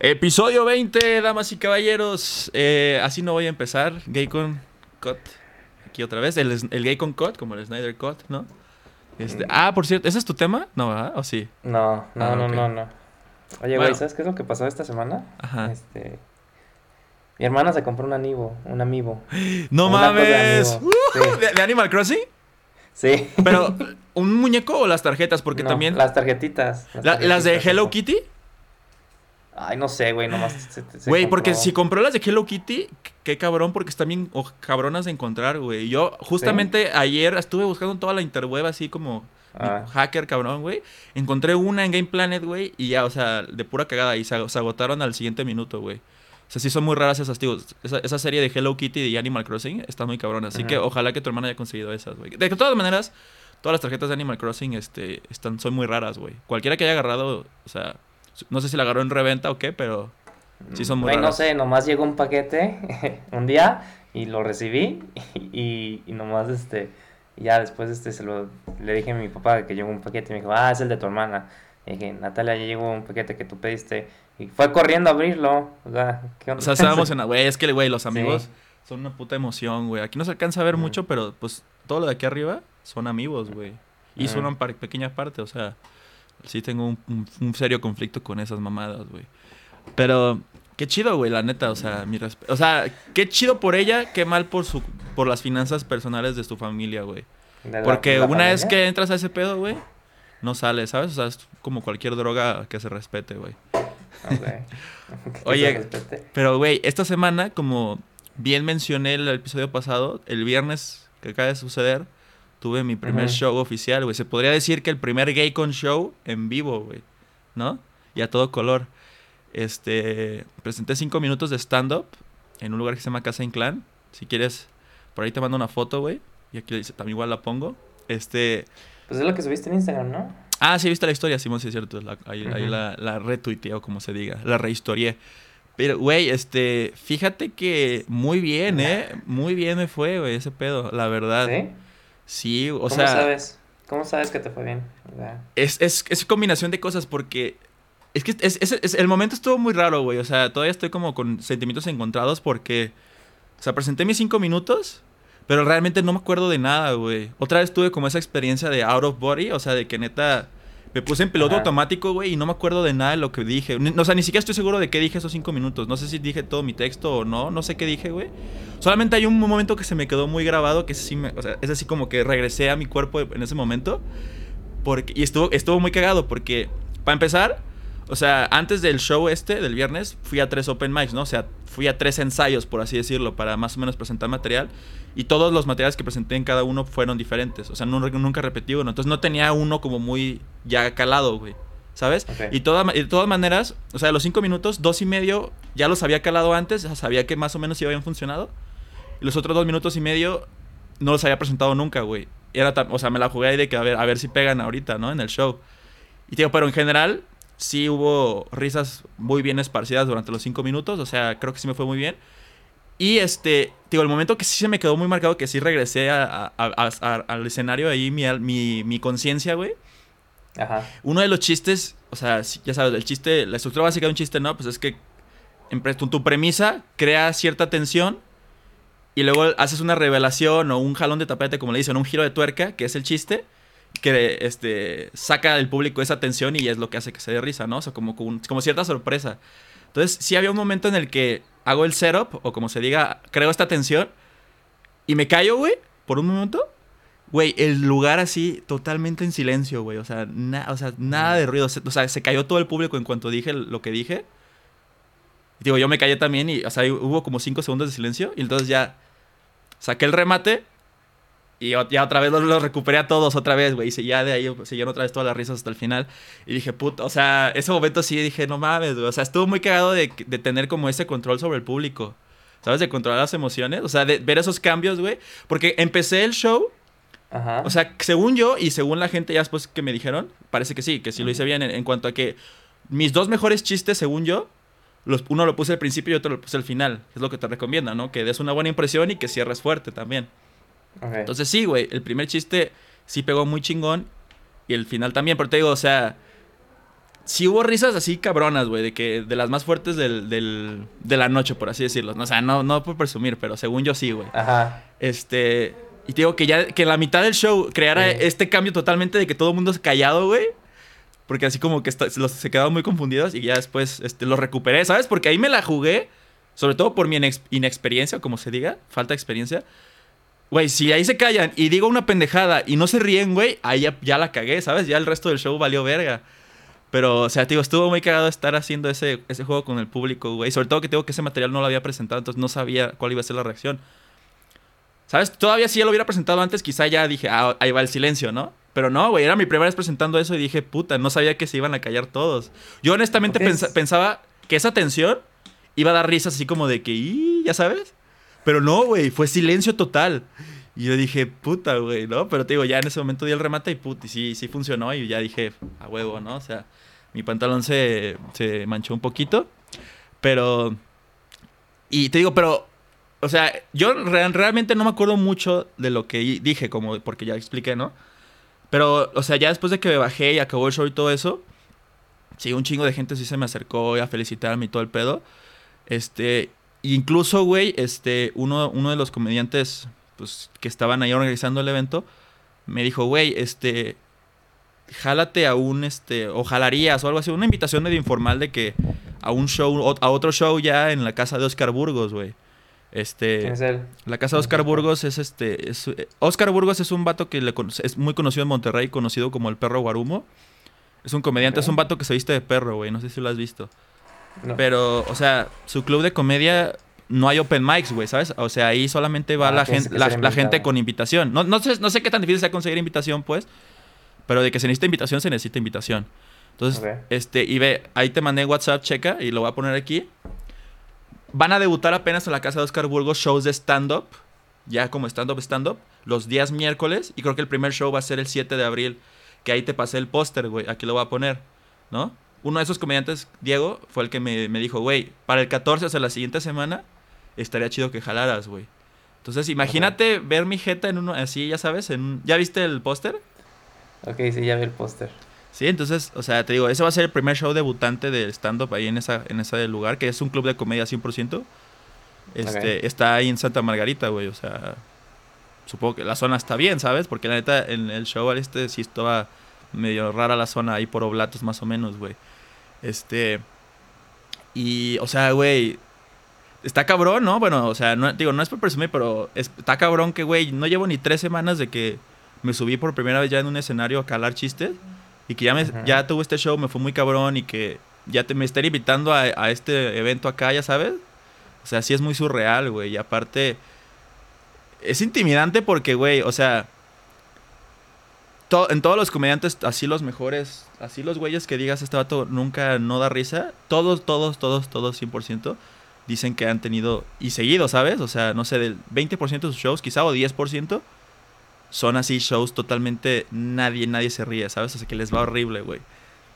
Episodio 20, damas y caballeros. Eh, así no voy a empezar. Gay con Cut. Aquí otra vez. El, el Gay con Cut, como el Snyder Cut, ¿no? Este, ah, por cierto, ¿ese es tu tema? No, ¿verdad? ¿O sí? No, no, Ah, no, no, no. Oye, güey, Bueno. ¿sabes qué es lo que pasó esta semana? Ajá. Este. Mi hermana se compró un amiibo, un amiibo. ¡No de mames! ¡Uh! Sí. ¿De, de Animal Crossing? Sí. Pero, ¿un muñeco o las tarjetas? Porque No, también. Las tarjetitas. La- ¿Las de tarjetitas, Hello. Kitty? Ay, no sé, güey, nomás. Güey, porque si compró las de Hello Kitty, qué cabrón, porque están bien cabronas de encontrar, güey. Yo justamente ayer estuve buscando en toda la interweb así como Ah. hacker cabrón, güey. Encontré una en Game Planet, güey, y ya, o sea, de pura cagada. Y se, se agotaron al siguiente minuto, güey. O sea, sí son muy raras esas, tío. Esa, esa serie de Hello Kitty y Animal Crossing está muy cabrona. Así que ojalá que tu hermana haya conseguido esas, güey. De todas maneras, todas las tarjetas de Animal Crossing este, están, son muy raras, güey. Cualquiera que haya agarrado, o sea, no sé si la agarró en reventa o qué, pero sí son muy Güey, no sé, nomás llegó un paquete un día y lo recibí y, y nomás este, ya después este se lo, le dije a mi papá que llegó un paquete y me dijo, ah, es el de tu hermana. Y dije, Natalia, ya llegó un paquete que tú pediste. Y fue corriendo a abrirlo. O sea, ¿qué onda? O sea, estaba emocionado. Güey, es que, güey, los Sí. amigos son una puta emoción, güey. Aquí no se alcanza a ver mucho, pero pues todo lo de aquí arriba son amigos, güey. Y Ujú. son una par- pequeña parte, o sea, sí tengo un, un- un serio conflicto con esas mamadas, güey. Pero qué chido, güey, la neta, o sea, mi resp- O sea, qué chido por ella, qué mal por su por las finanzas personales de su familia, güey. ¿De la- Porque la una vez familia? que entras a ese pedo, güey, no sale, ¿sabes? O sea, es como cualquier droga que se respete, güey. Ok. Que se Oye. Pero, güey, esta semana, como bien mencioné el episodio pasado, el viernes que acaba de suceder, tuve mi primer show oficial, güey. Se podría decir que el primer Gay Con show en vivo, güey. ¿No? Y a todo color. Este, presenté cinco minutos de stand-up en un lugar que se llama Casa Inclán. Si quieres, por ahí te mando una foto, güey. Y aquí dice- también igual la pongo. Este, Pues es lo que subiste en Instagram, ¿no? Ah, sí, viste la historia, Simón, sí es cierto. la- ahí ahí la, la retuiteé o como se diga, la rehistorié. Pero, güey, este, fíjate que muy bien, ¿eh? Muy bien me fue, güey, ese pedo, la verdad. ¿Sí? Sí, o ¿Cómo sea, sabes? ¿Cómo sabes que te fue bien? Es, es, es combinación de cosas porque es que es, es- es- el momento estuvo muy raro, güey. O sea, todavía estoy como con sentimientos encontrados porque, o sea, presenté mis cinco minutos, pero realmente no me acuerdo de nada, güey. Otra vez tuve como esa experiencia de out of body, o sea, de que neta me puse en piloto Ajá. automático, güey, y no me acuerdo de nada de lo que dije. Ni- o sea, ni siquiera estoy seguro de qué dije esos cinco minutos. No sé si dije todo mi texto o no, no sé qué dije, güey. Solamente hay un momento que se me quedó muy grabado, que sí me, o sea, es así como que regresé a mi cuerpo en ese momento. Porque, y estuvo, estuvo muy cagado porque, para empezar, o sea, antes del show este, del viernes, fui a tres open mics, ¿no? O sea, fui a tres ensayos, por así decirlo, para más o menos presentar material. Y todos los materiales que presenté en cada uno fueron diferentes. O sea, no- nunca repetí uno. Entonces no tenía uno como muy ya calado, güey. ¿Sabes? Ok. Y, toda- y de todas maneras, o sea, los cinco minutos, dos y medio, ya los había calado antes, sea, sabía que más o menos sí habían funcionado. Y los otros dos minutos y medio no los había presentado nunca, güey. Era o sea, me la jugué ahí de que a ver, a ver si pegan ahorita, ¿no? En el show. Y digo, pero en general sí hubo risas muy bien esparcidas durante los cinco minutos, o sea, creo que sí me fue muy bien. Y este, digo, el momento que sí se me quedó muy marcado, que sí regresé a- a- a- a- al escenario ahí, mi, mi, mi conciencia, güey. Ajá. Uno de los chistes, o sea, ya sabes, el chiste, la estructura básica de un chiste, ¿no? Pues es que en tu, tu premisa crea cierta tensión y luego haces una revelación o un jalón de tapete, como le dicen, un giro de tuerca, que es el chiste, que este, saca del público esa tensión y es lo que hace que se dé risa, ¿no? O sea, como, como, como cierta sorpresa. Entonces, sí había un momento en el que hago el setup, o como se diga, creo esta tensión, y me callo, güey, por un momento. Güey, el lugar así, totalmente en silencio, güey. O sea, o sea, nada de ruido. O sea, se cayó todo el público en cuanto dije lo que dije. Digo, yo me callé también y, o sea, hubo como cinco segundos de silencio. Y entonces ya saqué el remate y ya otra vez los, los recuperé a todos otra vez, güey. Y se- ya de ahí siguieron otra vez todas las risas hasta el final. Y dije, puta, o sea, ese momento sí dije, no mames, güey. O sea, estuvo muy cagado de, de tener como ese control sobre el público. ¿Sabes? De controlar las emociones. O sea, de ver esos cambios, güey. Porque empecé el show Ajá. o sea, según yo y según la gente ya después que me dijeron, parece que sí, que sí lo hice bien en, en cuanto a que mis dos mejores chistes, según yo, los, uno lo puse al principio y otro lo puse al final. Es lo que te recomienda, ¿no? Que des una buena impresión y que cierres fuerte también. Entonces sí, güey, el primer chiste sí pegó muy chingón y el final también, pero te digo, o sea, sí hubo risas así cabronas, güey, de que de las más fuertes del, del, de la noche, por así decirlo. O sea, no, no por presumir, pero según yo sí, güey. Ajá. Este, y te digo que ya que en la mitad del show creara Sí. este cambio totalmente de que todo el mundo es callado, güey. Porque así como que está- los- se quedaban muy confundidos y ya después este, los recuperé, ¿sabes? Porque ahí me la jugué, sobre todo por mi inex- inexperiencia, como se diga, falta de experiencia. Güey, si ahí se callan y digo una pendejada y no se ríen, güey, ahí ya, ya la cagué, ¿sabes? Ya el resto del show valió verga. Pero, o sea, te digo, estuvo muy cagado estar haciendo ese, ese juego con el público, güey. Sobre todo que tengo que ese material no lo había presentado, entonces no sabía cuál iba a ser la reacción. ¿Sabes? Todavía si ya lo hubiera presentado antes, quizá ya dije, ah, ahí va el silencio, ¿no? Pero no, güey, era mi primera vez presentando eso y dije, puta, no sabía que se iban a callar todos. Yo honestamente pensaba que esa tensión iba a dar risas así como de que, "Ih", ya sabes. Pero no, güey, fue silencio total. Y yo dije, puta, güey, ¿no? Pero te digo, ya en ese momento di el remate y puta, y sí, sí funcionó y ya dije, a huevo, ¿no? O sea, mi pantalón se, se manchó un poquito. Pero... Y te digo, pero o sea, yo re- realmente no me acuerdo mucho de lo que dije, como porque ya expliqué, ¿no? Pero, o sea, ya después de que me bajé y acabó el show y todo eso, sí, un chingo de gente sí se me acercó a felicitarme y todo el pedo. Este, incluso, güey, este, uno, uno de los comediantes, pues, que estaban ahí organizando el evento, me dijo, güey, este, jálate a un, este, o jalarías o algo así, una invitación medio informal de que a un show, a otro show ya en la casa de Oscar Burgos, güey. Este, ¿Quién es él? la casa de Oscar Burgos es este. Es, eh, Oscar Burgos es un vato que le es muy conocido en Monterrey, conocido como el perro Guarumo. Es un comediante, es un vato que se viste de perro, güey. No sé si lo has visto. No. Pero, o sea, su club de comedia no hay open mics, güey, ¿sabes? O sea, ahí solamente va Ah, la, gente, la, gente con invitación. No, no, sé, no sé qué tan difícil sea conseguir invitación, pues. Pero de que se necesita invitación, se necesita invitación. Entonces, este, y ve, ahí te mandé WhatsApp, checa, y lo voy a poner aquí. Van a debutar apenas en la casa de Oscar Burgos shows de stand-up, ya como stand-up, stand-up, los días miércoles, y creo que el primer show va a ser el 7 de abril, que ahí te pasé el póster, güey, aquí lo voy a poner, ¿no? Uno de esos comediantes, Diego, fue el que me, me dijo, güey, para el 14, o sea, la siguiente semana, estaría chido que jalaras, güey. Entonces, imagínate ver mi jeta en uno, así, ya sabes, en un- ¿ya viste el póster? Ok, sí, ya vi el póster. Sí, entonces, o sea, te digo, ese va a ser el primer show debutante de stand-up ahí en, esa, en ese lugar, que es un club de comedia 100%. Este. Está ahí en Santa Margarita, güey, o sea, supongo que la zona está bien, ¿sabes? Porque la neta, en el show este sí estaba medio rara la zona ahí por Oblatos más o menos, güey. Este, y, o sea, güey, está cabrón, ¿no? Bueno, o sea, no, digo, no es por presumir, pero es- está cabrón que, güey, no llevo ni tres semanas de que me subí por primera vez ya en un escenario a calar chistes y que ya, me, ya tuve este show, me fue muy cabrón y que ya te, me estén invitando a, a este evento acá, ya sabes. O sea, sí es muy surreal, güey. Y aparte, es intimidante porque, güey, o sea, to- en todos los comediantes, así los mejores, así los güeyes que digas, este vato nunca no da risa, todos, todos, todos, todos, 100%, dicen que han tenido, y seguido, ¿sabes? O sea, no sé, del 20% de sus shows, quizá, o 10%, son así shows totalmente, nadie, nadie se ríe, ¿sabes? O sea, que les va horrible, güey.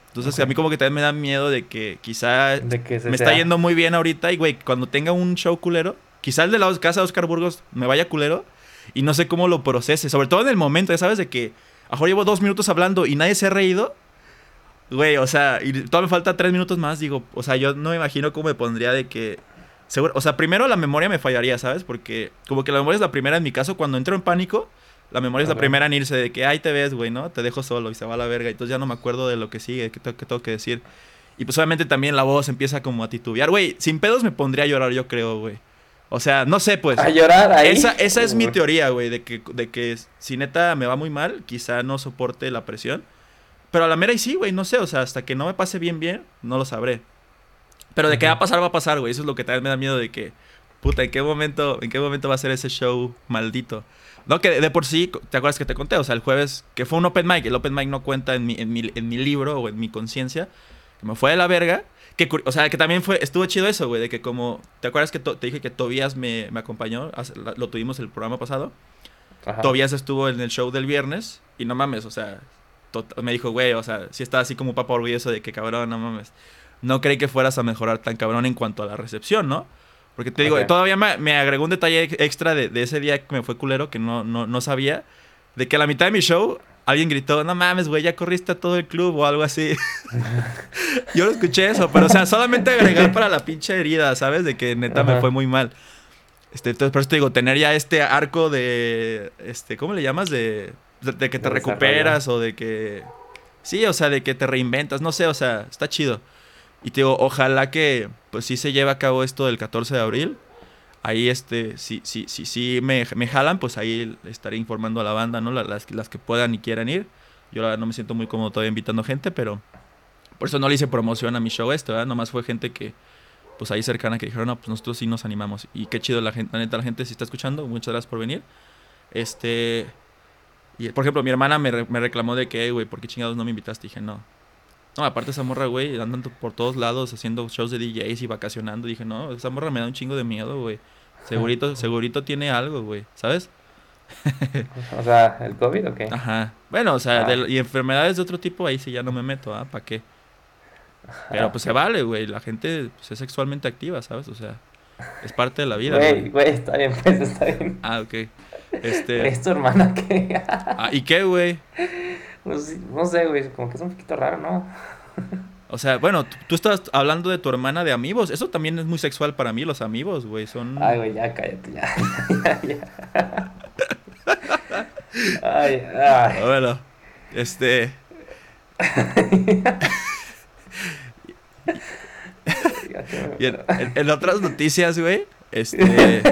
Entonces, a mí como que también me da miedo de que quizá De que se me sea. está yendo muy bien ahorita y, güey, cuando tenga un show culero, quizá el de la casa de Oscar Burgos me vaya culero y no sé cómo lo procese. Sobre todo en el momento, ya sabes, de que a lo mejor llevo dos minutos hablando y nadie se ha reído. Güey, o sea, y todavía me falta tres minutos más, digo, o sea, yo no me imagino cómo me pondría de que... Seguro, o sea, primero la memoria me fallaría, ¿sabes? Porque como que la memoria es la primera en mi caso, cuando entro en pánico, la memoria es la primera en irse de que, ahí te ves, güey, ¿no? Te dejo solo y se va a la verga. Y entonces ya no me acuerdo de lo que sigue, que tengo que, tengo que decir. Y pues obviamente también la voz empieza como a titubear. Güey, sin pedos me pondría a llorar, yo creo, güey. O sea, no sé, pues. A llorar ahí. Esa, esa es mi teoría, güey, de que, de que si neta me va muy mal, quizá no soporte la presión. Pero a la mera y sí, güey, no sé, o sea, hasta que no me pase bien, bien, no lo sabré. Pero de que va a pasar, va a pasar, güey. Eso es lo que también me da miedo de que, puta, ¿en qué momento, en qué momento va a ser ese show maldito? No, que de por sí, ¿te acuerdas que te conté? O sea, el jueves, que fue un open mic, el open mic no cuenta en mi, en mi, en mi libro o en mi conciencia, que me fue de la verga. Que, o sea, que también fue, estuvo chido eso, güey, de que como, ¿te acuerdas que te dije que Tobías me, me acompañó? Hace- Lo tuvimos el programa pasado. Ajá. Tobías estuvo en el show del viernes y no mames, o sea, me dijo, güey, o sea, sí estaba así como papá orgulloso de que cabrón, no mames. No creí que fueras a mejorar tan cabrón en cuanto a la recepción, ¿no? Porque te digo, todavía me, me agregó un detalle ex- extra de, de ese día que me fue culero que no, no, no sabía. De que a la mitad de mi show alguien gritó, no mames, güey, ya corriste a todo el club o algo así. Yo lo escuché eso, pero o sea, solamente agregar para la pinche herida, ¿sabes? De que neta me fue muy mal. Este, entonces, por eso te digo, tener ya este arco de, este, ¿cómo le llamas? De, de, de que te De recuperas o de que... Sí, o sea, de que te reinventas, no sé, o sea, está chido. Y te digo, ojalá que, pues sí se lleve a cabo esto del 14 de abril. Ahí, este, si, si, si, si me, me jalan, pues ahí estaré informando a la banda, ¿no? La- Las, las que puedan y quieran ir. Yo la no me siento muy cómodo todavía invitando gente, pero por eso no le hice promoción a mi show esto, ¿verdad? Nomás fue gente que, pues ahí cercana que dijeron, no, pues nosotros sí nos animamos. Y qué chido la gente, la neta, la gente si está escuchando, muchas gracias por venir. Este, y por ejemplo, mi hermana me, re- me reclamó de que, "Ey, güey, ¿por qué chingados no me invitaste? dije, no. No, aparte esa güey, andando por todos lados haciendo shows de DJs y vacacionando. Dije, no, esa me da un chingo de miedo, güey. Segurito, segurito tiene algo, güey, ¿sabes? O sea, ¿el COVID o qué? Ajá. Bueno, o sea, Ah. de- y enfermedades de otro tipo, ahí sí ya no me meto, ¿ah? ¿Para qué? Pero pues se vale, güey. La gente pues, es sexualmente activa, ¿sabes? O sea, es parte de la vida, Güey, güey. güey, está bien, pues, está bien. Ah, ok. Este. ¿Es tu hermana qué? ah, ¿Y qué, güey? Pues, sí, no sé, güey, como que es un poquito raro, ¿no? O sea, bueno, tú, estás hablando de tu hermana de amigos. Eso también es muy sexual para mí, los amigos, güey. Son. Ay, güey, ya cállate, ya, ya, ya. Ay, Ah, ay. Bueno, este. Y en, en- en otras noticias, güey. Este.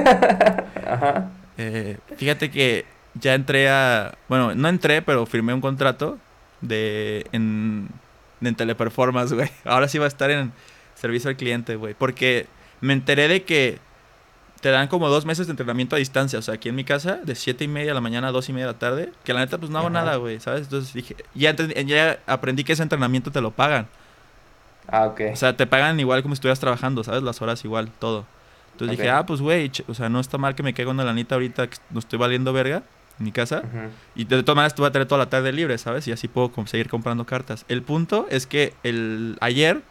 Ajá. Eh, fíjate que ya entré a. Bueno, no entré, pero firmé un contrato de. En, en Teleperformance, güey. Ahora sí va a estar en servicio al cliente, güey. Porque me enteré de que te dan como dos meses de entrenamiento a distancia. O sea, aquí en mi casa, de siete y media de la mañana a dos y media de la tarde. Que la neta, pues no hago Ajá. nada, güey, ¿sabes? Entonces dije. Ya, aprendí que ese entrenamiento te lo pagan. Ah, ok. O sea, te pagan igual como si estuvieras trabajando, ¿sabes? Las horas igual, todo. Entonces dije, ah, pues güey, o sea, no está mal que me caiga una lanita ahorita que no estoy valiendo verga en mi casa. Ujú. Y de todas maneras, tú vas a tener toda la tarde libre, ¿sabes? Y así puedo seguir comprando cartas. El punto es que el ayer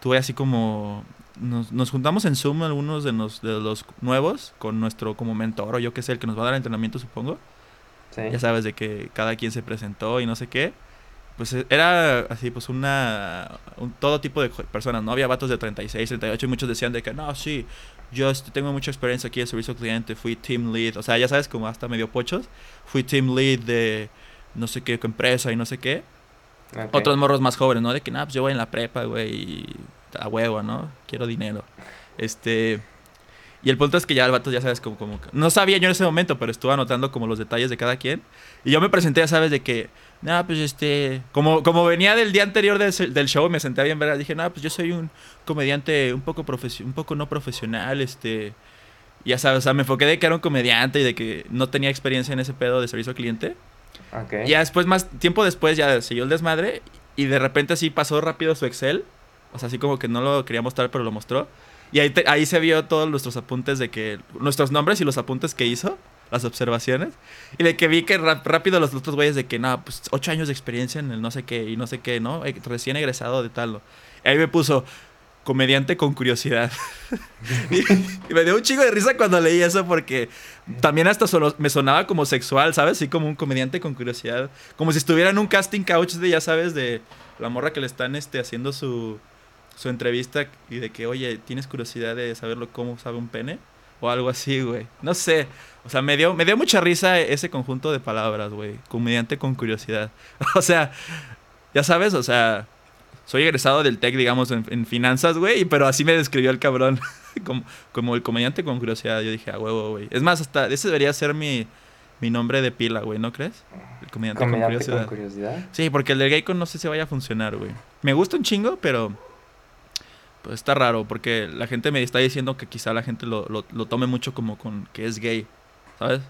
tuve así como... Nos, nos juntamos en Zoom algunos de, nos- de los nuevos con nuestro como mentor o yo qué sé, el que nos va a dar entrenamiento, supongo. Sí. Ya sabes, de que cada quien se presentó y no sé qué. Pues eh, era así, pues una... Un, todo tipo de personas, ¿no? Había vatos de 36, 38 y muchos decían de que, no, sí, yo este, tengo mucha experiencia aquí de servicio al cliente, fui team lead. O sea, ya sabes, como hasta medio pochos. Fui team lead de no sé qué empresa y no sé qué. Otros morros más jóvenes, ¿no? De que, nah, pues yo voy en la prepa, güey, y a huevo, ¿no? Quiero dinero. Este... Y el punto es que ya el vato, ya sabes, como, como... No sabía yo en ese momento, pero estuve anotando como los detalles de cada quien. Y yo me presenté, ya sabes, de que... Nah, pues este... Como, como venía del día anterior del, del show, me senté bien, ¿verdad? Dije, nah, pues yo soy un comediante un poco, profesio- un poco no profesional, este... Ya sabes, o sea, me enfoqué de que era un comediante y de que no tenía experiencia en ese pedo de servicio al cliente. Ok. Y ya después, más tiempo después, ya siguió el desmadre. Y de repente así pasó rápido su Excel. O sea, así como que no lo quería mostrar, pero lo mostró. Y ahí, te- ahí se vio todos nuestros apuntes de que... Nuestros nombres y los apuntes que hizo. Las observaciones. Y de que vi que rápido los otros güeyes de que, no, pues ocho años de experiencia en el no sé qué y no sé qué, ¿no? Eh, Recién egresado de tal. Y ahí me puso comediante con curiosidad. y, y me dio un chingo de risa cuando leí eso porque también hasta solo, me sonaba como sexual, ¿sabes? Sí, como un comediante con curiosidad. Como si estuviera en un casting couch de, ya sabes, de la morra que le están este, haciendo su, su entrevista y de que, oye, ¿tienes curiosidad de saberlo cómo sabe un pene? O algo así, güey. No sé. O sea, me dio, me dio mucha risa ese conjunto de palabras, güey. Comediante con curiosidad. o sea, ya sabes, o sea, soy egresado del TEC, digamos, en, en finanzas, güey, pero así me describió el cabrón. como, como el comediante con curiosidad. Yo dije, a huevo, güey. Es más, hasta ese debería ser mi, mi nombre de pila, güey, ¿no crees? El comediante, con curiosidad. con curiosidad. Sí, porque el de Gaycon no sé si vaya a funcionar, güey. Me gusta un chingo, pero pues está raro, porque la gente me está diciendo que quizá la gente lo, lo, lo tome mucho como con que es gay, ¿sabes?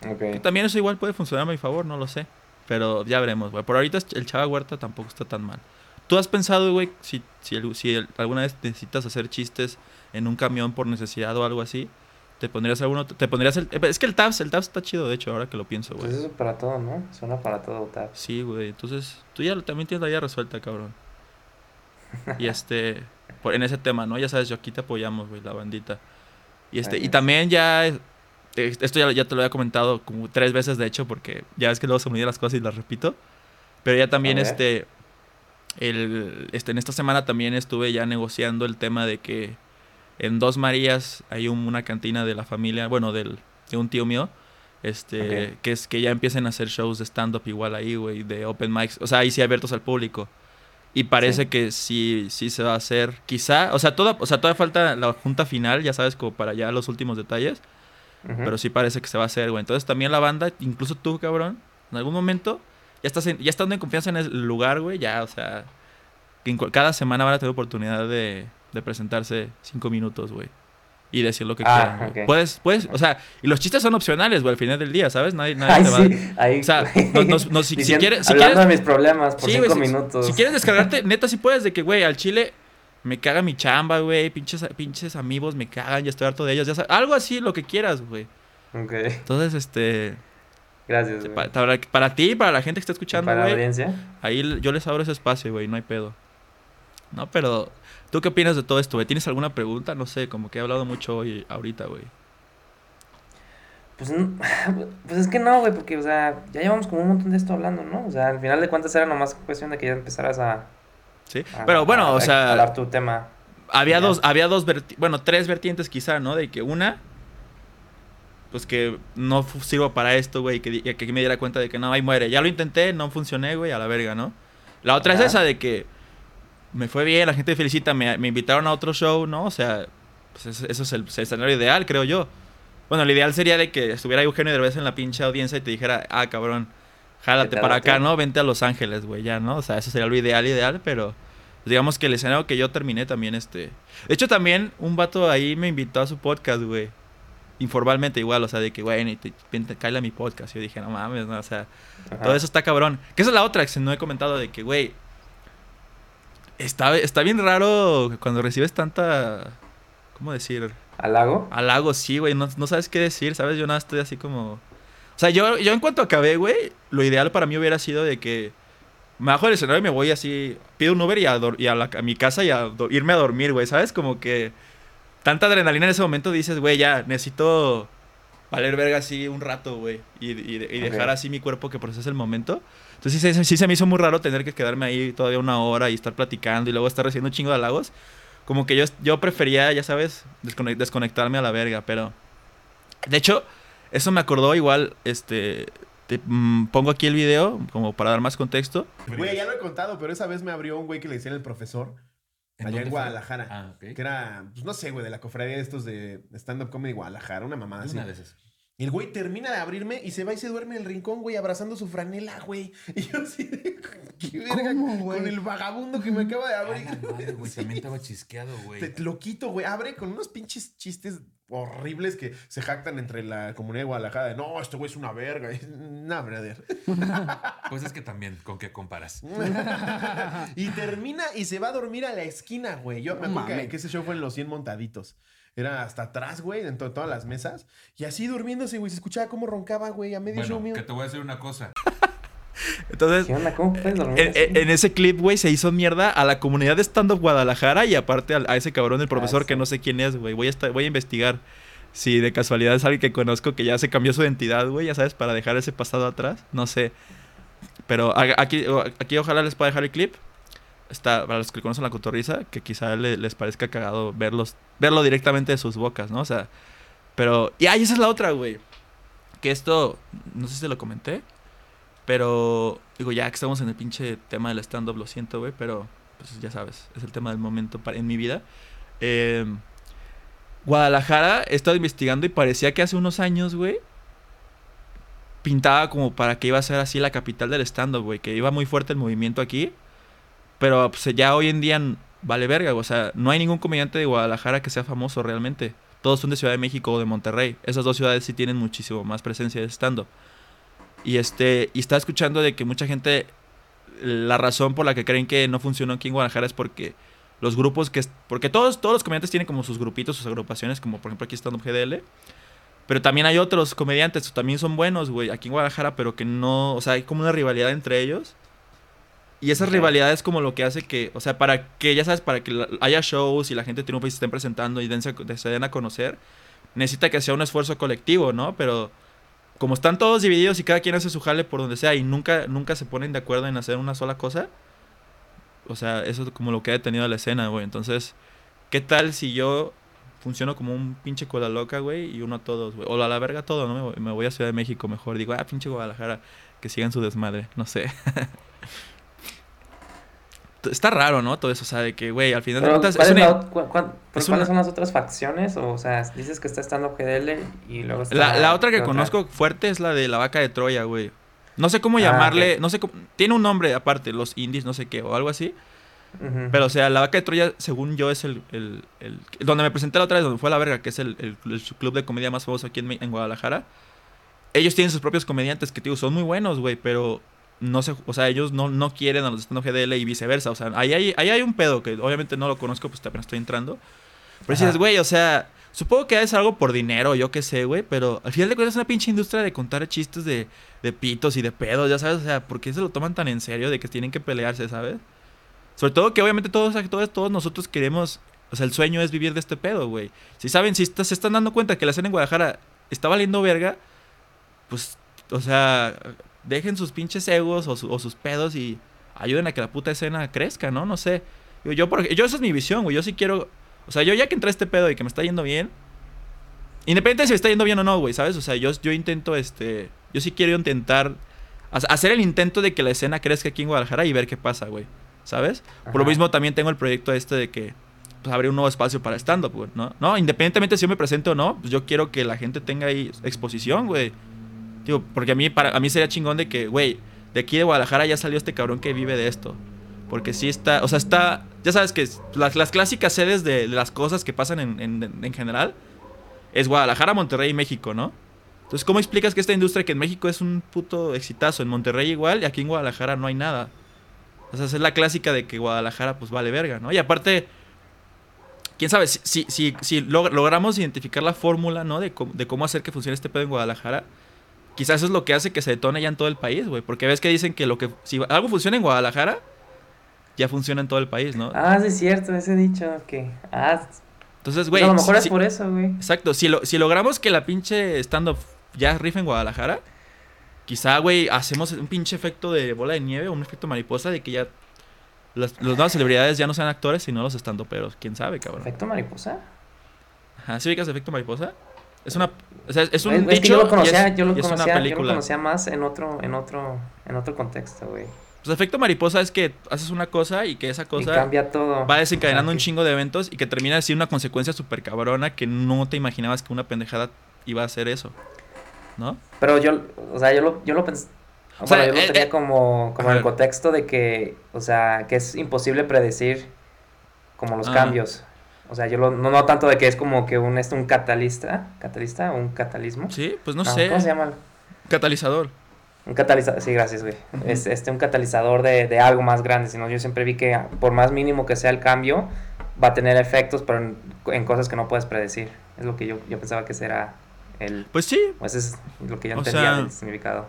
Que Ok. también eso igual puede funcionar a mi favor, no lo sé. Pero ya veremos, güey. Por ahorita el Chava Huerta tampoco está tan mal. ¿Tú has pensado, güey, si, si, el- si el- alguna vez necesitas hacer chistes en un camión por necesidad o algo así? ¿Te pondrías alguno? ¿Te pondrías el...? Es que el Tabs, el Tabs está chido, de hecho, ahora que lo pienso, güey. Pues eso para todo, ¿no? Suena para todo, Tab. Sí, güey. Entonces, tú ya también tienes la vida resuelta, cabrón. Y este, por, en ese tema, ¿no? Ya sabes, yo aquí te apoyamos, güey, la bandita. Y este, y también ya, esto ya, ya te lo había comentado como tres veces, de hecho, porque ya ves que luego se me olvidan las cosas y las repito. Pero ya también, este, el, este, en esta semana también estuve ya negociando el tema de que en Dos Marías hay un- una cantina de la familia, bueno, del, de un tío mío, este, que es que ya empiecen a hacer shows de stand-up igual ahí, güey, de open mics, o sea, ahí sí abiertos al público. Y parece Sí. que sí, sí se va a hacer, quizá, o sea, toda, o sea, todavía falta la junta final, ya sabes, como para ya los últimos detalles, Ujú. pero sí parece que se va a hacer, güey. Entonces también la banda, incluso tú, cabrón, en algún momento, ya estás en- ya estando en confianza en el lugar, güey, ya, o sea, cada semana van a tener oportunidad de, de presentarse cinco minutos, güey. Y decir lo que Ah, quieran. Puedes, puedes, o sea, y los chistes son opcionales, güey, al final del día, ¿sabes? Nadie, nadie Ay, te va sí, ahí. O sea, no- no- no, si- si Diciendo- quieres- si hablando quieres- de mis problemas por Sí, cinco si- minutos. Si quieres descargarte, neta, sí puedes, de que, güey, al chile me caga mi chamba, güey, pinches, pinches amigos me cagan, ya estoy harto de ellos, ya sabes, algo así, lo que quieras, güey. Ok, Entonces, este, gracias. güey. pa- para, para ti, para la gente que está escuchando, Para la audiencia. ahí yo les abro ese espacio, güey, no hay pedo. No, pero, ¿tú qué opinas de todo esto, güey? ¿Tienes alguna pregunta? No sé, como que he hablado mucho hoy, ahorita, güey. Pues, pues es que no, güey, porque, o sea, ya llevamos como un montón de esto hablando, ¿no? O sea, al final de cuentas era nomás cuestión de que ya empezaras a. ¿Sí? a- Pero bueno, a- o a sea, hablar tu tema. había Ya. dos, había dos, bueno, tres vertientes quizá, ¿no? De que una, pues que no sirvo para esto, güey, que, que me diera cuenta de que no, ahí muere. Ya lo intenté, no funcioné, güey, a la verga, ¿no? La otra Ajá. es esa de que me fue bien, la gente me felicita, me, me invitaron a otro show, ¿no? O sea, pues eso es el, el escenario ideal, creo yo. Bueno, el ideal sería de que estuviera Eugenio Derbez en la pinche audiencia y te dijera, ah, cabrón, jálate para acá. ¿no? Vente a Los Ángeles, güey, ya, ¿no? O sea, eso sería lo ideal, ideal, pero pues, digamos que el escenario que yo terminé también, este... De hecho, también un vato ahí me invitó a su podcast, güey. Informalmente igual, o sea, de que, güey, te, vente, cáele a mi podcast. Yo dije, no mames, no, o sea, Ajá. todo eso está cabrón. Que esa es la otra que no he comentado de que, güey, está, está bien raro cuando recibes tanta, ¿cómo decir? ¿Halago? Halago, sí, güey, no, no sabes qué decir, ¿sabes? Yo nada, estoy así como... O sea, yo, yo en cuanto acabé, güey, lo ideal para mí hubiera sido de que me bajo del escenario y me voy así, pido un Uber y a, dor- y a, la- a mi casa y a irme a dormir, güey, ¿sabes? Como que tanta adrenalina en ese momento dices, güey, ya, necesito valer verga así un rato, güey, y, y- y dejar así mi cuerpo que procese el momento. Entonces sí, se- sí se me hizo muy raro tener que quedarme ahí todavía una hora y estar platicando y luego estar recibiendo un chingo de halagos. Como que yo, yo prefería, ya sabes, descone- desconectarme a la verga, pero... De hecho, eso me acordó igual, este... te, mm, pongo aquí el video como para dar más contexto. Güey, ya lo he contado, pero esa vez me abrió un güey que le decían el profesor. ¿En allá en? Guadalajara. Ah. Que era, pues no sé, güey, de la cofradía de estos de stand-up comedy Guadalajara, una mamada así. Una de esas. El güey termina de abrirme y se va y se duerme en el rincón, güey, abrazando su franela, güey. Y yo así de, ¿qué verga? ¿Cómo, güey? Con el vagabundo que me acaba de abrir. la madre, güey. Sí. También estaba chisqueado, güey. Te- lo quito, güey. Abre con unos pinches chistes horribles que se jactan entre la comunidad de Guadalajara. De, no, este güey es una verga. No, brother. Pues es que también, ¿con qué comparas? y termina y se va a dormir a la esquina, güey. Yo me acuerdo que ese show fue en los 100 montaditos. Era hasta atrás, güey, dentro de todas las mesas. Y así durmiéndose, güey. Se escuchaba cómo roncaba, güey, a medio show Bueno, mío. que te voy a decir una cosa. Entonces, ¿Qué onda? ¿Cómo puedes dormir en, así? en- en ese clip, güey, se hizo mierda a la comunidad de stand-up Guadalajara y aparte a, ese cabrón, el profesor, Ah, que no sé quién es, güey. Voy a, estar, voy a investigar si de casualidad es alguien que conozco que ya se cambió su identidad, güey, ya sabes, para dejar ese pasado atrás. No sé. Pero aquí, aquí ojalá les pueda dejar el clip. Está, para los que conocen la cotorriza, que quizá le- les parezca cagado verlos, verlo directamente de sus bocas, ¿no? O sea, pero... Y ahí esa es la otra, güey. Que esto, no sé si te lo comenté, pero digo, ya que estamos en el pinche tema del stand-up, lo siento, güey, pero pues ya sabes, es el tema del momento para, en mi vida. Eh, Guadalajara, he estado investigando y parecía que hace unos años, güey, pintaba como para que iba a ser así la capital del stand-up, güey, que iba muy fuerte el movimiento aquí, pero pues ya hoy en día vale verga, o sea, no hay ningún comediante de Guadalajara que sea famoso realmente. Todos son de Ciudad de México o de Monterrey. Esas dos ciudades sí tienen muchísimo más presencia de stand-up. Y este, y estaba escuchando de que mucha gente, la razón por la que creen que no funcionó aquí en Guadalajara es porque los grupos que, porque todos, todos los comediantes tienen como sus grupitos, sus agrupaciones, como por ejemplo aquí Up GDL. Pero también hay otros comediantes, que también son buenos, güey, aquí en Guadalajara, pero que no, o sea, hay como una rivalidad entre ellos. Y esa Ok. rivalidad es como lo que hace que, o sea, para que, ya sabes, para que haya shows y la gente triunfe y se estén presentando y dense- se den a conocer, necesita que sea un esfuerzo colectivo, ¿no? Pero como están todos divididos y cada quien hace su jale por donde sea y nunca, nunca se ponen de acuerdo en hacer una sola cosa, o sea, eso es como lo que ha detenido la escena, güey. Entonces, ¿qué tal si yo funciono como un pinche cola loca, güey, y uno a todos, güey? O a la verga todo, ¿no? Me voy, me voy a Ciudad de México mejor. Digo, ah, pinche Guadalajara, que sigan su desmadre, no sé. Está raro, ¿no? Todo eso, o sea, de que, güey, al final de cuentas ¿cuál es la cuál- ¿Cuáles una- son las otras facciones? O, o sea, dices que está estando GDL y luego está... La, la otra que ¿qué conozco fuerte es la de la vaca de Troya, güey. No sé cómo Ah, llamarle, no sé cómo, tiene un nombre aparte, los indies, no sé qué, o algo así. Pero, o sea, la vaca de Troya, según yo, es el, el- el- donde me presenté la otra vez, donde fue la verga, que es el, el- club de comedia más famoso aquí en, en Guadalajara. Ellos tienen sus propios comediantes que, digo, son muy buenos, güey, pero no sé, o sea, ellos no, no quieren a los estando GDL y viceversa. O sea, ahí hay, ahí hay un pedo que obviamente no lo conozco, pues apenas estoy entrando. Pero dices, güey, o sea, supongo que es algo por dinero, yo qué sé, güey, pero al final de cuentas es una pinche industria de contar chistes de, de pitos y de pedos, ya sabes, o sea, ¿por qué se lo toman tan en serio de que tienen que pelearse, sabes? Sobre todo que obviamente todos, todos, todos nosotros queremos, o sea, el sueño es vivir de este pedo, güey. Si saben, si está- se están dando cuenta que la escena en Guadalajara está valiendo verga, pues, o sea, dejen sus pinches egos o, su- o sus pedos y ayuden a que la puta escena crezca, ¿no? No sé. Yo, yo, por- yo esa es mi visión, güey. Yo sí quiero, o sea, yo ya que entré a este pedo y que me está yendo bien, independiente de si me está yendo bien o no, güey, ¿sabes? O sea, yo, yo intento, este, yo sí quiero intentar ha- hacer el intento de que la escena crezca aquí en Guadalajara y ver qué pasa, güey. ¿Sabes? Por lo mismo también tengo el proyecto este de que pues, abrir un nuevo espacio para stand-up, güey, ¿no? ¿no? Independientemente si yo me presento o no, pues yo quiero que la gente tenga ahí exposición, güey. Digo, porque a mí, para, a mí sería chingón de que, güey, de aquí de Guadalajara ya salió este cabrón que vive de esto. Porque sí está, o sea, está, ya sabes que las, las clásicas sedes de, las cosas que pasan en, en- en general es Guadalajara, Monterrey y México, ¿no? Entonces, ¿cómo explicas que esta industria que en México es un puto exitazo, en Monterrey igual y aquí en Guadalajara no hay nada? O sea, es la clásica de que Guadalajara pues vale verga, ¿no? Y aparte, quién sabe, si, si, si, si log- logramos identificar la fórmula, ¿no? De, de cómo hacer que funcione este pedo en Guadalajara, quizás eso es lo que hace que se detone ya en todo el país, güey. Porque ves que dicen que lo que si algo funciona en Guadalajara, ya funciona en todo el país, ¿no? Ah, sí es cierto, ese dicho que... Ah, Entonces, pues güey, a lo mejor si- es por eso, güey. Exacto, si, lo- si logramos que la pinche stand-up ya rifa en Guadalajara, quizá, güey, hacemos un pinche efecto de bola de nieve o un efecto mariposa de que ya las, las nuevas celebridades ya no sean actores, sino los stand-uperos. ¿Quién sabe, cabrón? ¿Efecto mariposa? Ajá, ¿sí ubicas efecto mariposa? Es una... O sea, es un Es- es que dicho yo lo conocía, es- yo lo conocía, yo lo conocía más en otro, en otro, en otro contexto, güey. Pues efecto mariposa es que haces una cosa y que esa Y cosa cambia todo. va desencadenando un chingo de eventos y que termina así una consecuencia súper cabrona que no te imaginabas que una pendejada iba a hacer eso. ¿No? Pero yo, o sea, yo lo, yo lo pensé. O bueno, sea, yo lo eh, tenía eh, como, como en el contexto de que, o sea, que es imposible predecir como los Ah. cambios. O sea, yo lo, no, no tanto de que es como que un, un catalista, catalista, un catalismo. Sí, pues no, No, sé. ¿Cómo se llama? Catalizador. Un catalizador, sí, gracias, güey. Es este un catalizador de, de algo más grande, sino yo siempre vi que por más mínimo que sea el cambio, va a tener efectos, pero en, en cosas que no puedes predecir. Es lo que yo, yo pensaba que ese era el... Pues sí, Pues es lo que yo O entendía sea- del significado.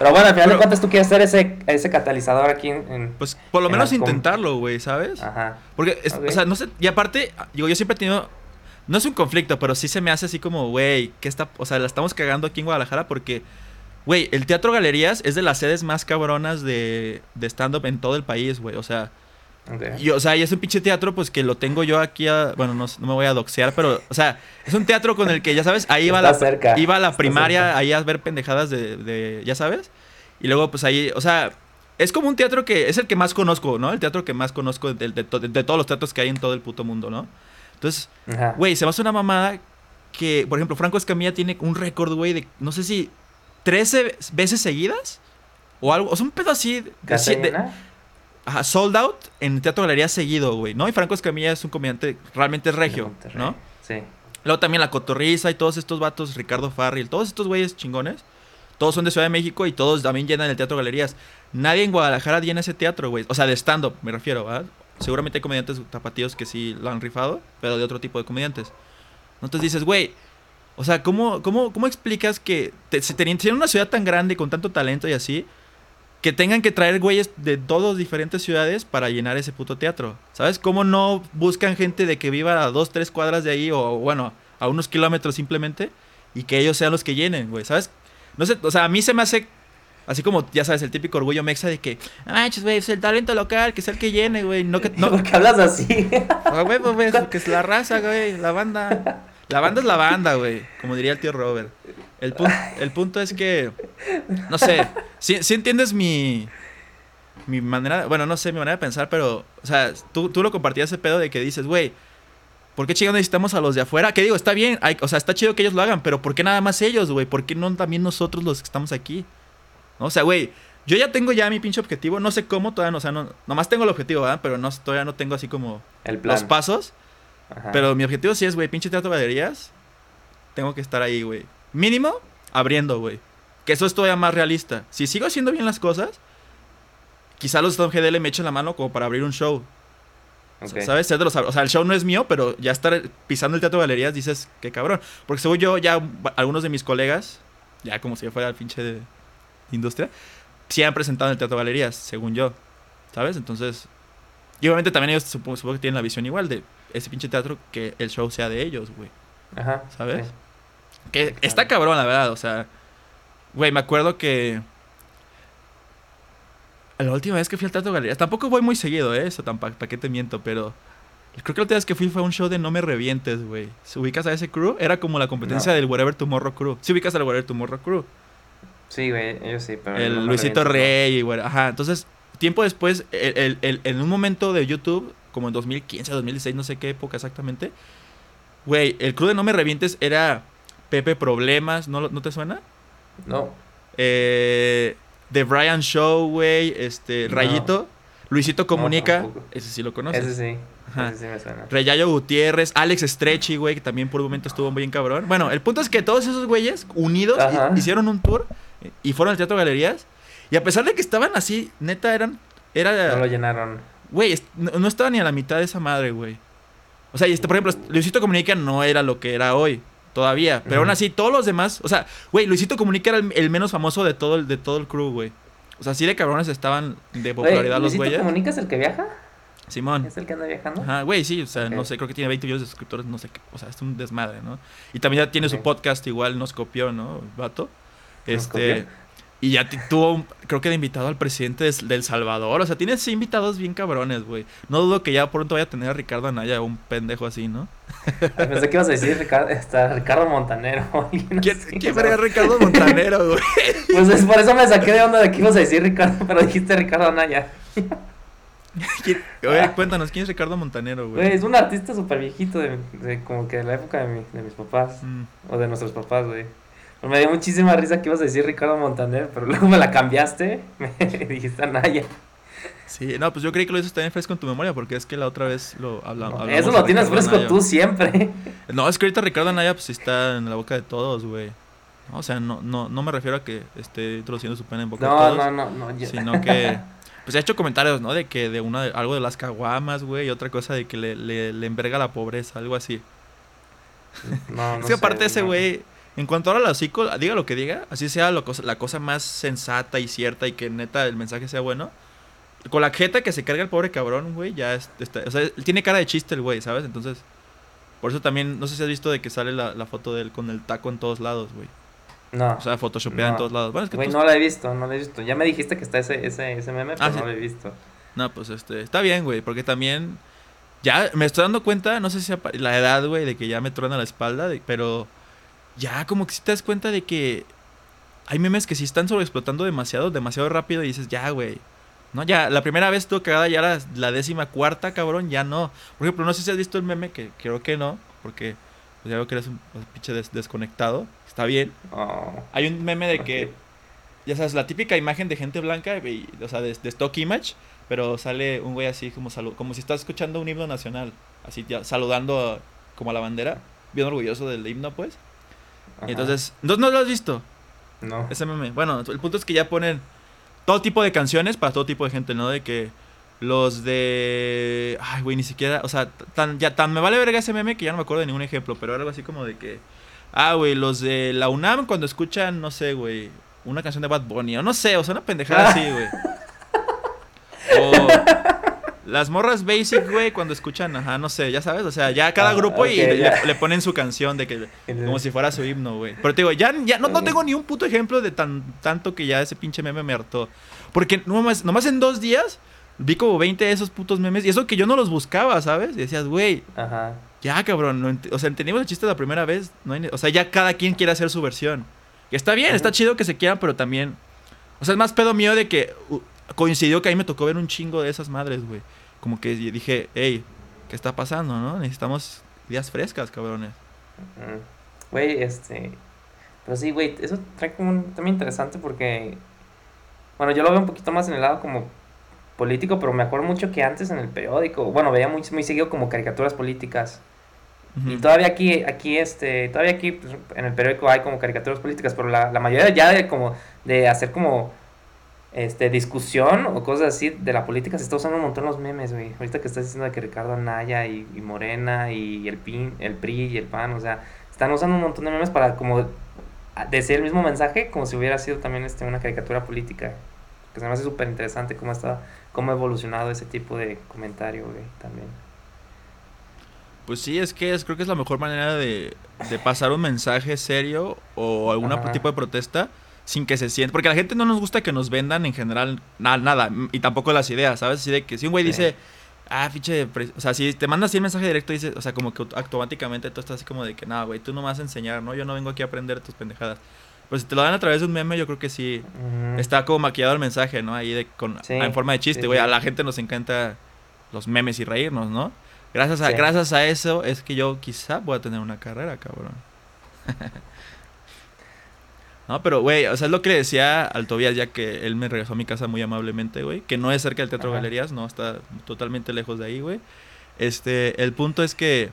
Pero bueno, al final Pero- de cuentas tú quieres ser ese, ese catalizador aquí en... en- pues por lo En menos intentarlo, güey, ¿sabes? Ajá. Porque, es- o sea, no sé, y aparte, digo, yo siempre he tenido, no es un conflicto, pero sí se me hace así como, güey, ¿qué está, o sea, la estamos cagando aquí en Guadalajara porque, güey, el Teatro Galerías es de las sedes más cabronas de, de stand-up en todo el país, güey, o sea, y, o sea, y es un pinche teatro, pues que lo tengo yo aquí, a- bueno, no, no me voy a doxear, pero, o sea, es un teatro con el que, ya sabes, ahí iba la, cerca, iba a la está primaria, cerca. ahí a ver pendejadas de, de, ya sabes, y luego, pues ahí, o sea, es como un teatro que es el que más conozco, ¿no? El teatro que más conozco de, de to- de todos los teatros que hay en todo el puto mundo, ¿no? Entonces, güey, se me hace una mamada que, por ejemplo, Franco Escamilla tiene un récord, güey, de no sé si 13 veces seguidas o algo, o sea, un pedo así de. Ajá, sold out en Teatro Galería seguido, güey, ¿no? Y Franco Escamilla es un comediante realmente regio. ¿no? Sí. Luego también La Cotorriza y todos estos vatos, Ricardo Farril, todos estos güeyes chingones. Todos son de Ciudad de México y todos también llenan el Teatro Galerías. Nadie en Guadalajara llena ese teatro, güey. O sea, de stand-up, me refiero, ¿verdad? Seguramente hay comediantes tapatíos que sí lo han rifado, pero de otro tipo de comediantes. Entonces dices, güey, o sea, ¿cómo, cómo, cómo explicas que te, teniendo siendo una ciudad tan grande con tanto talento y así, que tengan que traer güeyes de todas diferentes ciudades para llenar ese puto teatro? ¿Sabes? ¿Cómo no buscan gente de que viva a dos, tres cuadras de ahí o, bueno, a unos kilómetros simplemente y que ellos sean los que llenen, güey, ¿sabes? No sé, o sea, a mí se me hace así como, ya sabes, el típico orgullo mexa de que, ah, manches, güey, es el talento local, que es el que llene, güey, no que no, ¿Por qué hablas así? Güey, pues, güey, que es la raza, güey, la banda. La banda es la banda, güey, como diría el tío Robert. El, pun- el punto es que, no sé, si entiendes mi, mi manera, bueno, no sé, mi manera de pensar, pero, o sea, tú, tú lo compartías ese pedo de que dices, güey, ¿por qué chingados necesitamos a los de afuera? Que digo, está bien, hay- o sea, está chido que ellos lo hagan, pero ¿por qué nada más ellos, güey? ¿Por qué no también nosotros los que estamos aquí? ¿No? O sea, güey, yo ya tengo ya mi pinche objetivo, no sé cómo, todavía no, o sea, no, nomás tengo el objetivo, ¿verdad? Pero no, todavía no tengo así como El plan. los pasos. Ajá. Pero mi objetivo sí es, güey, pinche teatro de galerías. Tengo que estar ahí, güey. Mínimo, abriendo, güey. Que eso es todavía más realista. Si sigo haciendo bien las cosas, quizá los Stone GDL me echen la mano como para abrir un show. Ok. ¿Sabes? O sea, el show no es mío, pero ya estar pisando el teatro de galerías dices, qué cabrón. Porque según yo, ya algunos de mis colegas, ya como si yo fuera el pinche de industria, sí han presentado en el teatro de galerías, según yo. ¿Sabes? Entonces. Y obviamente también ellos supongo, supongo que tienen la visión igual de ese pinche teatro que el show sea de ellos, güey. Ajá. ¿Sabes? sí. Que Exacto. está cabrón, la verdad. O sea, güey, me acuerdo que. La última vez que fui al Teatro Galerías, tampoco voy muy seguido, ¿eh? Eso tampoco, ¿para qué te miento? Pero. Creo que la última vez que fui fue a un show de No Me Revientes, güey. ¿Se ubicas a ese crew? Era como la competencia No. del Whatever Tomorrow Crew. ¿Sí ubicas al Whatever Tomorrow Crew? Sí, güey, ellos sí, pero. el no Luisito Rey, y güey. Ajá, entonces, tiempo después, el- el- el- en un momento de YouTube, como en 2015, 2016, no sé qué época exactamente, güey, el crew de No Me Revientes era Pepe Problemas, ¿no, ¿no te suena? No. Eh, The Brian Show, güey, este, No. Rayito, Luisito Comunica, ese sí lo conoces. Ese sí. Ajá. Ese sí me suena. Reyayo Gutiérrez, Alex Stretchy, güey, que también por un momento estuvo bien cabrón. Bueno, el punto es que todos esos güeyes unidos Ajá. hicieron un tour y fueron al Teatro Galerías. Y a pesar de que estaban así, neta, eran. No lo Era. llenaron. Güey, no, no estaba ni a la mitad de esa madre, güey. O sea, y este, por ejemplo, Luisito Comunica no era lo que era hoy. Todavía. Pero aún Ujú. así, todos los demás. O sea, güey, Luisito Comunica era el, el menos famoso de todo el, de todo el crew, güey. O sea, así de cabrones estaban de popularidad Oye, los ¿Luisito güeyes. Comunica es el que viaja? Simón. ¿Es el que anda viajando? Ajá, güey, sí, o sea, no sé, creo que tiene 20 millones de suscriptores, no sé qué, o sea, es un desmadre, ¿no? Y también ya tiene su podcast igual, nos copió, ¿no? El Vato. Nos Este, copió. Y ya tuvo, un- creo que de invitado al presidente de, del Salvador, o sea, tiene sí invitados bien cabrones, güey. No dudo que ya pronto vaya a tener a Ricardo Anaya, un pendejo así, ¿no? Pensé que ibas a decir Ricardo, está Ricardo Montanero. ¿Quién, quién es Ricardo Montanero, güey? Pues es por eso me saqué de onda de que ibas a decir Ricardo, pero dijiste Ricardo Anaya. ¿Quién- Oye, cuéntanos, ¿quién es Ricardo Montanero, Güey, güey? es un artista súper viejito de, de como que de la época de, mi- de mis papás. Mm, O de nuestros papás, güey. Me dio muchísima risa que ibas a decir Ricardo Montaner, pero luego me la cambiaste. Me dijiste Anaya. Sí, no, pues yo creí que lo dices también fresco en tu memoria, porque es que la otra vez lo habla- hablamos. Eso de lo tienes Ricardo fresco Anaya. tú siempre. No, es que ahorita Ricardo Anaya pues está en la boca de todos, güey. No, O sea, no, no, no me refiero a que esté introduciendo su pena en boca de No, todos. no, no, no. yo- Sino que, pues ha hecho comentarios, ¿no? De que de una, algo de las caguamas, güey, y otra cosa de que le, le, le enverga la pobreza, algo así. No, no es que aparte sé, ese no. güey, en cuanto ahora al hocico, diga lo que diga, así sea lo la cosa más sensata y cierta y que neta el mensaje sea bueno. Con la jeta que se carga el pobre cabrón, güey, ya es- está, o sea, tiene cara de chiste el güey, ¿sabes? Entonces, por eso también, no sé si has visto de que sale la, la foto de él con el taco en todos lados, güey. No. O sea, photoshopeada en No. todos lados. Bueno, es que Güey, no la he visto, no la he visto. Ya me dijiste que está ese, ese, ese meme, pero Ah, no sí. lo he visto. No, pues este, está bien, güey, porque también ya me estoy dando cuenta, no sé si la edad, güey, de que ya me truena la espalda, de- pero ya como que si te das cuenta de que hay memes que sí están sobreexplotando demasiado, demasiado rápido y dices, ya, güey. No, ya, la primera vez estuvo cagada, ya la, la décima cuarta, cabrón, ya no. Por ejemplo, no sé si has visto el meme, que creo que no, porque pues, ya veo que eres un, un pinche des- desconectado. Está bien. Oh, Hay un meme de que, ya sabes, la típica imagen de gente blanca, y- o sea, de, de stock image, pero sale un güey así como como si estás escuchando un himno nacional, así ya, saludando a- como a la bandera, bien orgulloso del himno, pues. Ajá. Entonces, ¿no, no lo has visto? No. Ese meme. Bueno, el punto es que ya ponen todo tipo de canciones para todo tipo de gente, ¿no? De que los de... Ay, güey, ni siquiera... O sea, tan, ya, tan me vale verga ese meme que ya no me acuerdo de ningún ejemplo, pero algo así como de que... Ah, güey, los de la UNAM cuando escuchan, no sé, güey, una canción de Bad Bunny, o no sé, o sea, una pendejada así, güey. O las morras basic, güey, cuando escuchan, ajá, no sé, ya sabes, o sea, ya cada Ah, grupo y le, ponen su canción de que como si fuera su himno, güey. Pero te digo, ya, ya no, no tengo ni un puto ejemplo de tan tanto que ya ese pinche meme me hartó. Porque nomás, nomás en dos días vi como 20 de esos putos memes y eso que yo no los buscaba, ¿sabes? Y decías, güey, Ajá. ya, cabrón, no o sea, entendimos el chiste la primera vez, no hay o sea, ya cada quien quiere hacer su versión. Y está bien, está chido que se quieran, pero también, o sea, es más pedo mío de que coincidió que a mí me tocó ver un chingo de esas madres, güey. Como que dije, hey, ¿qué está pasando, no? Necesitamos ideas frescas, cabrones. Güey, este. Pero sí, güey, eso trae como un tema interesante porque. Bueno, yo lo veo un poquito más en el lado como político, pero me acuerdo mucho que antes en el periódico, bueno, veía muy, muy seguido como caricaturas políticas. Y todavía aquí, aquí, este, todavía aquí pues, en el periódico hay como caricaturas políticas, pero la, la mayoría ya de como, de hacer como, este, discusión o cosas así de la política se está usando un montón los memes, güey. Ahorita que estás diciendo de que Ricardo Anaya y, y Morena y el PIN, el PRI y el PAN, o sea, están usando un montón de memes para como decir el mismo mensaje como si hubiera sido también este, una caricatura política. Que se me hace súper interesante cómo está, cómo ha evolucionado ese tipo de comentario, güey, también. Pues sí, es que es, creo que es la mejor manera de, de pasar un mensaje serio o algún tipo de protesta sin que se sienta. Porque a la gente no nos gusta que nos vendan en general na- nada, y tampoco las ideas, ¿sabes? Así de que si un güey Sí. dice, ah, fiche, pre-", o sea, si te manda así el mensaje directo, dice, o sea, como que automáticamente tú estás así como de que, nada, güey, tú no me vas a enseñar, ¿no? Yo no vengo aquí a aprender tus pendejadas. Pero si te lo dan a través de un meme, yo creo que sí. Está como maquillado el mensaje, ¿no? Ahí de, con, Sí, en forma de chiste, güey. sí. A la gente nos encanta los memes y reírnos, ¿no? Gracias a, gracias a eso es que yo quizá pueda tener una carrera, cabrón. no, pero, güey, o sea, es lo que le decía al Tobias ya que él me regresó a mi casa muy amablemente, güey. Que no es cerca del Teatro Ajá. Galerías, no, está totalmente lejos de ahí, güey. Este, el punto es que...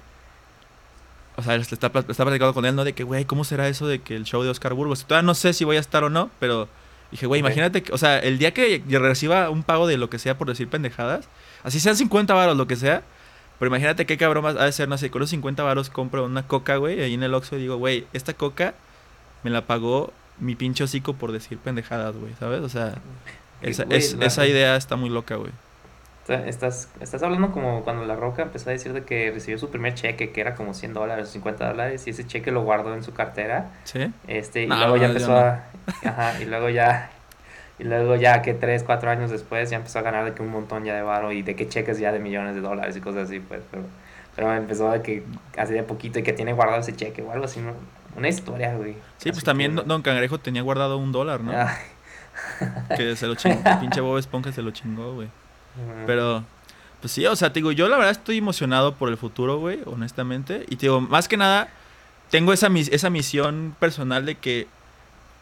O sea, está, está platicando con él, ¿no? De que, güey, ¿cómo será eso de que el show de Oscar Burgos? Todavía no sé si voy a estar o no, pero dije, güey, imagínate que, o sea, el día que reciba un pago de lo que sea por decir pendejadas, así sean 50 varos, lo que sea, pero imagínate qué cabrón va- ha de ser, no sé, con los 50 varos compro una coca, güey, ahí en el Oxxo y digo, güey, esta coca me la pagó mi pinche hocico por decir pendejadas, güey, ¿sabes? O sea, esa, Güey, es- la- esa idea está muy loca, güey. Está- Estás, estás hablando como cuando La Roca empezó a decir de que recibió su primer cheque, que era como 100 dólares, 50 dólares, y ese cheque lo guardó en su cartera, ¿Sí? este, y No, luego ya empezó no. a, ajá, y luego ya, y luego ya que 3, 4 años después ya empezó a ganar de que un montón ya de varo y de que cheques ya de millones de dólares y cosas así, pues, pero, pero empezó de que así de poquito y que tiene guardado ese cheque o algo así, ¿no? Una historia, güey. Sí, pues también que- Don Cangrejo tenía guardado un dólar, ¿no? Ay, Que se lo chingó, pinche Bob Esponja se lo chingó, güey. Pero, pues sí, o sea, te digo, yo la verdad estoy emocionado por el futuro, güey, honestamente. Y te digo, más que nada, tengo esa, mis- esa misión personal de que,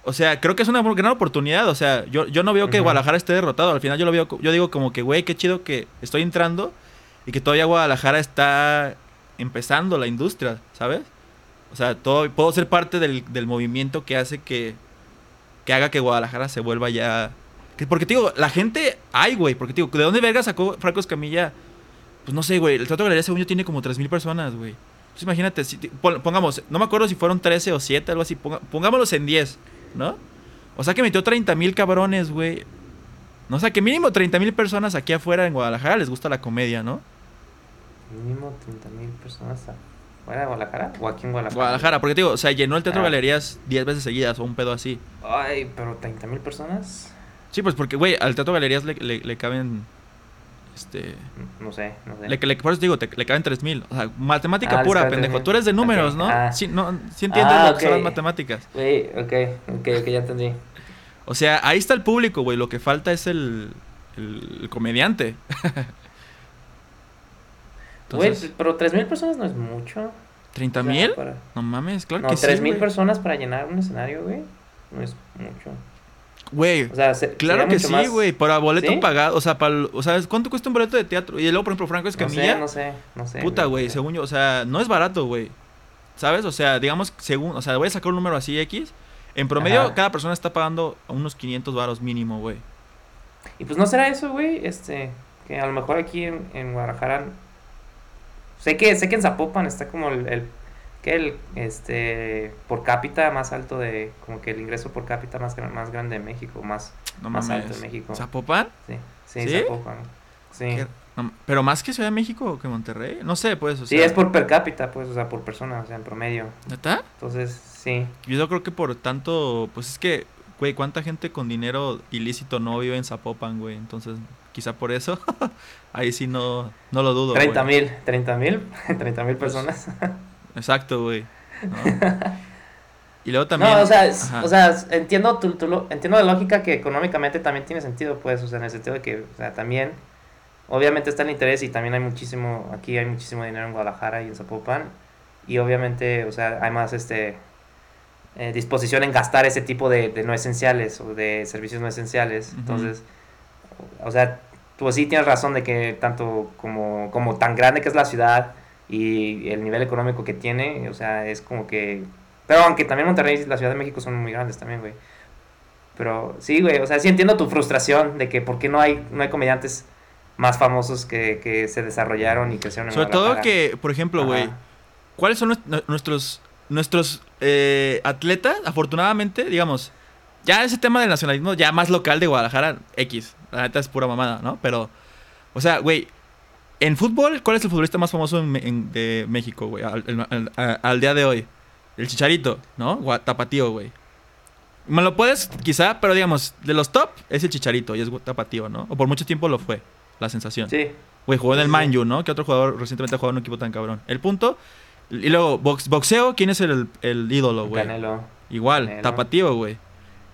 o sea, creo que es una gran oportunidad. O sea, yo, yo no veo que. Guadalajara esté derrotado. Al final yo lo veo, yo digo como que, güey, qué chido que estoy entrando y que todavía Guadalajara está empezando la industria, ¿sabes? O sea, todo, puedo ser parte del, del movimiento que hace que, que haga que Guadalajara se vuelva ya... que- porque, te digo, la gente hay, güey. Porque, digo, ¿de dónde verga sacó Franco Escamilla? Pues no sé, güey. El Teatro Galería, según yo, tiene como 3.000 personas, güey. Pues imagínate, si, pongamos, no me acuerdo si fueron 13 o 7, algo así. pongámoslos en 10, ¿no? O sea que metió 30.000 cabrones, güey. No, o sea que mínimo 30.000 personas aquí afuera en Guadalajara les gusta la comedia, ¿no? Mínimo 30 mil personas fuera Guadalajara o aquí en Guadalajara. Guadalajara, porque te digo, o sea, llenó el Teatro Ah. Galerías 10 veces seguidas o un pedo así. Ay, pero 30 mil personas. Sí, pues porque, güey, al Teatro Galerías le, le, le caben. Este. No sé, no sé. Le, le- por eso te digo, te- le caben 3000. O sea, matemática Ah, pura, pendejo. 3000. Tú eres de números, Ok, ¿no? ah. Sí, no, sí entiendes Ah, lo que son las matemáticas. Güey, ok, ok, ok, ya entendí. O sea, ahí está el público, güey. Lo que falta es el, el, el comediante. Güey, Entonces, pero 3 mil personas no es mucho. ¿30 O sea, mil? para- No mames, claro No, que sí. 3 mil güey. personas para llenar un escenario, güey. No es mucho. Güey, O sea, se- claro que sí, más- güey. Para boleto ¿Sí? pagado. O sea, para, o sea, ¿cuánto cuesta un boleto de teatro? Y luego, por ejemplo, Franco No Escamilla. sé, no sé, no sé. Puta, no güey, sé. según yo, o sea, no es barato, güey. ¿Sabes? O sea, digamos, según, o sea, voy a sacar un número así X. En promedio, Ajá. cada persona está pagando unos 500 varos mínimo, güey. Y pues no será eso, güey, este, que a lo mejor aquí en, en Guadalajara, sé que, sé que en Zapopan está como el, el- que el, este, por cápita más alto de, como que el ingreso por cápita más, más grande de México, más, No más mames. alto de México. ¿Zapopan? Sí, sí, ¿Sí? Zapopan. Sí. No, pero más que Ciudad de México o que Monterrey. No sé, pues. O Sí, sea, es por per cápita, pues, o sea, por persona, o sea, en promedio. ¿Neta? Entonces, sí. Yo creo que por tanto. Pues es que, güey, ¿cuánta gente con dinero ilícito no vive en Zapopan, güey? Entonces, quizá por eso. Ahí sí no, no lo dudo. 30 güey. mil, 30 mil, 30 mil Pues, personas. Exacto, güey. ¿no? Y luego también. No, o sea, es- o sea, entiendo tu, tu entiendo la lógica que económicamente también tiene sentido, pues, o sea, en el sentido de que, o sea, también, obviamente está el interés y también hay muchísimo, aquí hay muchísimo dinero en Guadalajara y en Zapopan, y obviamente, o sea, hay más, este, eh, disposición en gastar ese tipo de, de no esenciales o de servicios no esenciales, entonces, o sea, pues sí tienes razón de que tanto como, como tan grande que es la ciudad y el nivel económico que tiene, o sea, es como que... Pero aunque también Monterrey y la Ciudad de México son muy grandes también, güey. Pero sí, güey, o sea, sí entiendo tu frustración de que por qué no hay, no hay comediantes más famosos que, que se desarrollaron y crecieron en Sobre todo que, por ejemplo, güey. ¿cuáles son nues- nuestros nuestros eh, atletas? Afortunadamente, digamos, ya ese tema del nacionalismo ya más local de Guadalajara, X, la neta es pura mamada, ¿no? Pero, o sea, güey, en fútbol, ¿cuál es el futbolista más famoso en Me- en- de México, güey? Al, día de hoy. El Chicharito, ¿no? Tapatío, güey. Me lo puedes, quizá, pero digamos, de los top es el Chicharito y es Tapatío, ¿no? O por mucho tiempo lo fue, la sensación. Sí, Güey, jugó en el Sí, sí. Man U, ¿no? Que otro jugador recientemente ha jugado en un equipo tan cabrón. El punto. Y luego, box- boxeo, ¿quién es el, el ídolo, güey? Canelo. Igual, Canelo. tapatío, güey.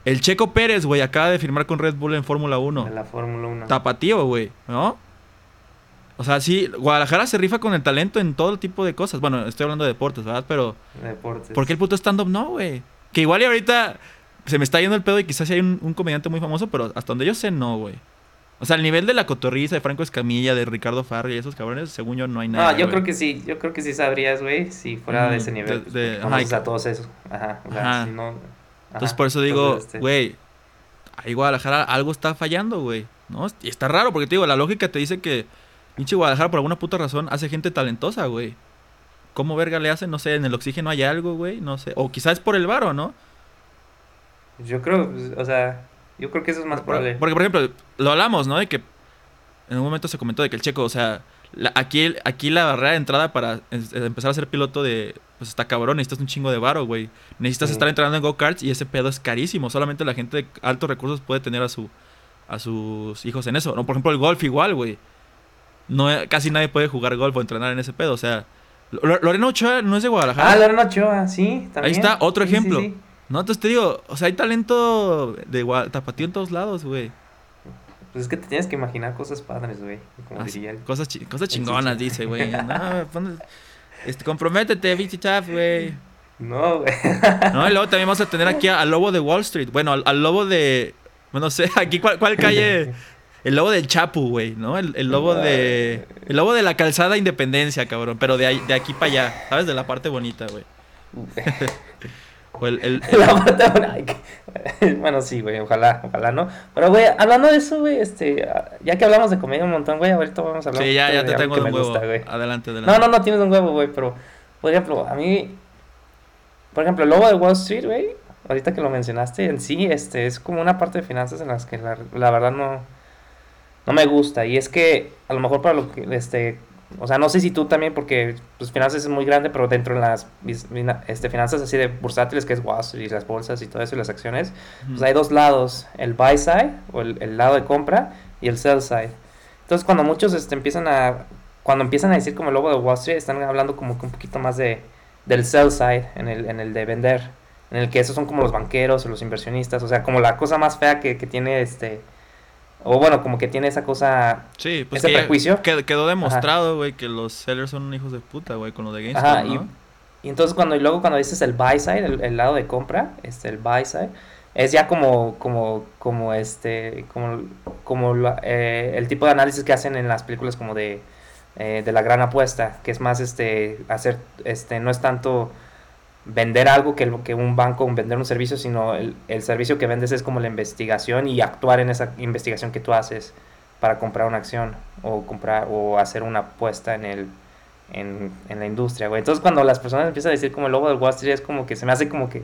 El Checo Pérez, güey, acaba de firmar con Red Bull en Fórmula 1. De la Fórmula 1. Tapatío, güey, ¿no? O sea, sí, Guadalajara se rifa con el talento en todo tipo de cosas. Bueno, estoy hablando de deportes, ¿verdad? Pero, Deportes. ¿por qué el puto stand-up no, güey? Que igual y ahorita se me está yendo el pedo y quizás sí hay un, un comediante muy famoso, pero hasta donde yo sé, no, güey. O sea, el nivel de la cotorriza, de Franco Escamilla, de Ricardo Farri y esos cabrones, según yo, no hay nada. No, yo creo que sí, yo creo que sí sabrías, güey, si fuera de ese nivel. de- pues, de- ajá, y- a todos esos. Ajá, o sea, Ajá. si no... ajá. Entonces, por eso digo, güey, ahí Guadalajara algo está fallando, güey. ¿No? Y está raro, porque te digo, la lógica te dice que pinche Guadalajara por alguna puta razón hace gente talentosa, güey. ¿Cómo verga le hacen? No sé, en el oxígeno hay algo, güey, no sé. O quizás es por el varo, ¿no? Yo creo, pues, o sea, yo creo que eso es más probable. Porque, por ejemplo, lo hablamos, ¿no? De que en un momento se comentó de que el checo, o sea, la- aquí, aquí la barrera de entrada para empezar a ser piloto de. Pues está cabrón, necesitas un chingo de varo, güey. Necesitas Sí. estar entrenando en go-karts y ese pedo es carísimo. Solamente la gente de altos recursos puede tener a su a sus hijos en eso. ¿no? Por ejemplo, el golf igual, güey. No, casi nadie puede jugar golf o entrenar en ese pedo. O sea, Lo- Lorena Ochoa no es de Guadalajara. Ah, Lorena Ochoa, sí, también. Ahí está, otro Sí, ejemplo. sí. No, entonces te digo, o sea, hay talento de tapatío en todos lados, güey. Pues es que te tienes que imaginar cosas padres, güey. Como Ah, diría. Cosas, chi- cosas chingonas, dice, güey. No, este, comprométete, Vichy Chaf, güey. No, güey. No, y luego también vamos a tener aquí al lobo de Wall Street. Bueno, al, al lobo de. Bueno, no sé, aquí cuál, cuál calle. El lobo del Chapu, güey, ¿no? El, el lobo de. El lobo de la calzada Independencia, cabrón. Pero de, ahí, de aquí para allá, ¿sabes? De la parte bonita, güey. O el. el- La Bueno, sí, güey, ojalá, ojalá no. Pero, güey, hablando de eso, güey, este, ya que hablamos de comedia un montón, güey, ahorita vamos a hablar. sí, ya, ya te tengo de un huevo. gusta, adelante, adelante. No, no, no tienes un huevo, güey, pero, por ejemplo, a mí, por ejemplo, el lobo de Wall Street, güey, ahorita que lo mencionaste, en sí, este, es como una parte de finanzas en las que la, la verdad no, no me gusta. Y es que, a lo mejor para lo que, este, o sea, no sé si tú también, porque, pues, finanzas es muy grande, pero dentro de las, este, finanzas así de bursátiles, que es Wall Street y las bolsas y todo eso, y las acciones, pues hay dos lados, el buy side o el, el lado de compra y el sell side. Entonces cuando muchos este, empiezan a cuando empiezan a decir como el lobo de Wall Street están hablando como que un poquito más de del sell side en el, en el de vender, en el que esos son como los banqueros o los inversionistas, o sea, como la cosa más fea que, que tiene este o bueno, como que tiene esa cosa Sí, pues ese que prejuicio. qued- quedó demostrado, güey, que los sellers son hijos de puta, güey, con lo de GameStop, Ajá, ¿no? y, y entonces cuando y luego cuando dices el buy side, el, el lado de compra, este el buy side, es ya como como como este como como eh, el tipo de análisis que hacen en las películas como de eh, de la gran apuesta, que es más este hacer este no es tanto vender algo que, que un banco vender un servicio, sino el, el servicio que vendes es como la investigación y actuar en esa investigación que tú haces para comprar una acción o comprar o hacer una apuesta en el en, en la industria, güey. Entonces cuando las personas empiezan a decir como el lobo del Wall Street es como que se me hace como que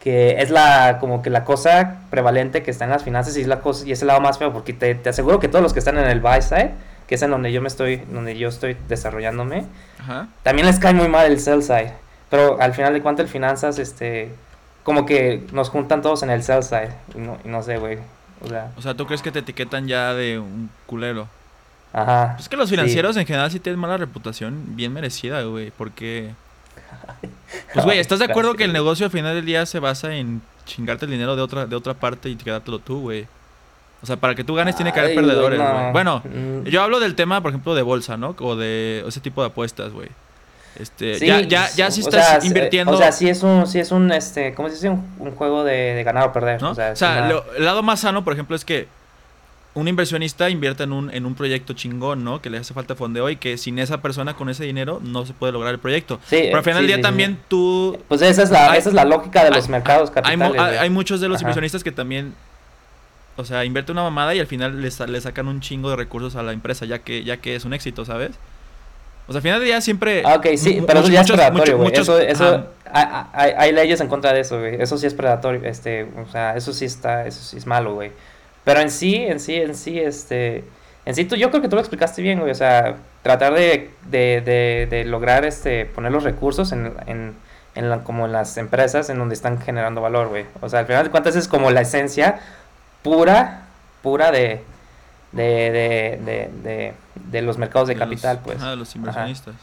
que es la como que la cosa prevalente que está en las finanzas y es la cosa y es el lado más feo porque te, te aseguro que todos los que están en el buy side que que es en donde yo me estoy, donde yo estoy desarrollándome, Ajá. también les cae muy mal el sell side. Pero al final de cuentas el finanzas, este, como que nos juntan todos en el sell side. Y no, y no sé, güey. O sea, O sea, ¿tú crees que te etiquetan ya de un culero? ajá. Es que los financieros en general sí tienen mala reputación, bien merecida, güey, porque... Pues, güey, ¿estás de acuerdo que el negocio al final del día se basa en chingarte el dinero de otra, de otra parte y quedártelo tú, güey? O sea, para que tú ganes tiene que haber Ay, güey, perdedores, no. Bueno, Mm, yo hablo del tema, por ejemplo, de bolsa, ¿no? O de ese tipo de apuestas, güey. Este, sí, ya, ya, ya si o estás sea, invirtiendo... O sea, sí es un, sí es un, este, ¿cómo se dice? Un, un juego de, de ganar o perder. ¿no? O sea, O sea, es una- lo- el lado más sano, por ejemplo, es que un inversionista invierta en un, en un proyecto chingón, ¿no? Que le hace falta fondeo y que sin esa persona con ese dinero no se puede lograr el proyecto. Sí, Pero al final sí, del día sí, sí. también tú... Pues esa es la, Hay- esa es la lógica de los hay- mercados capitales. hay- muchos de los Ajá. inversionistas que también... O sea, invierte una mamada y al final le, sa- le sacan un chingo de recursos a la empresa ya que, ya que es un éxito, ¿sabes? O sea, al final del día siempre... Ah, ok, sí, pero eso ya es predatorio, güey. Eso, eso, hay, hay- hay leyes en contra de eso, güey. Eso sí es predatorio, este, o sea, eso sí está, eso sí es malo, güey. Pero en sí, en sí, en sí, este, en sí, tú, yo creo que tú lo explicaste bien, güey. O sea, tratar de, de, de, de lograr, este, poner los recursos en, en, en la- como en las empresas en donde están generando valor, güey. O sea, al final de cuentas es como la esencia pura, pura de, de, de, de, de, de los mercados de capital, pues. ajá, de los inversionistas.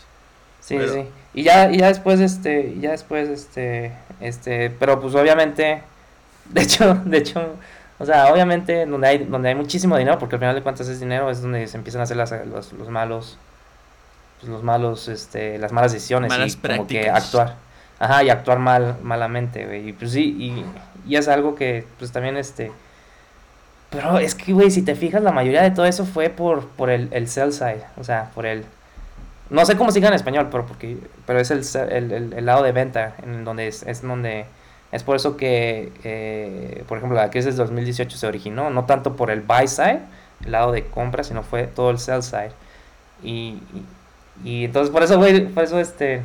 Sí, Pero- sí. Y ya, y ya después, este, ya después, este, este, pero pues obviamente, de hecho, de hecho, o sea, obviamente donde hay, donde hay muchísimo dinero, porque al final de cuentas es dinero, es donde se empiezan a hacer las, los, los malos, pues, los malos, este, las malas decisiones Malas y como que prácticas. actuar, ajá, y actuar mal, malamente, güey, y pues sí, y, y es algo que, pues también, este, pero es que, güey, si te fijas, la mayoría de todo eso fue por, por el, el sell side, o sea, por el, no sé cómo se diga en español, pero porque pero es el, el- el lado de venta, en donde es, es donde es por eso que, eh, por ejemplo, la crisis del 2018 se originó, no tanto por el buy side, el lado de compra, sino fue todo el sell side. Y, y, y entonces por eso, güey, por eso este,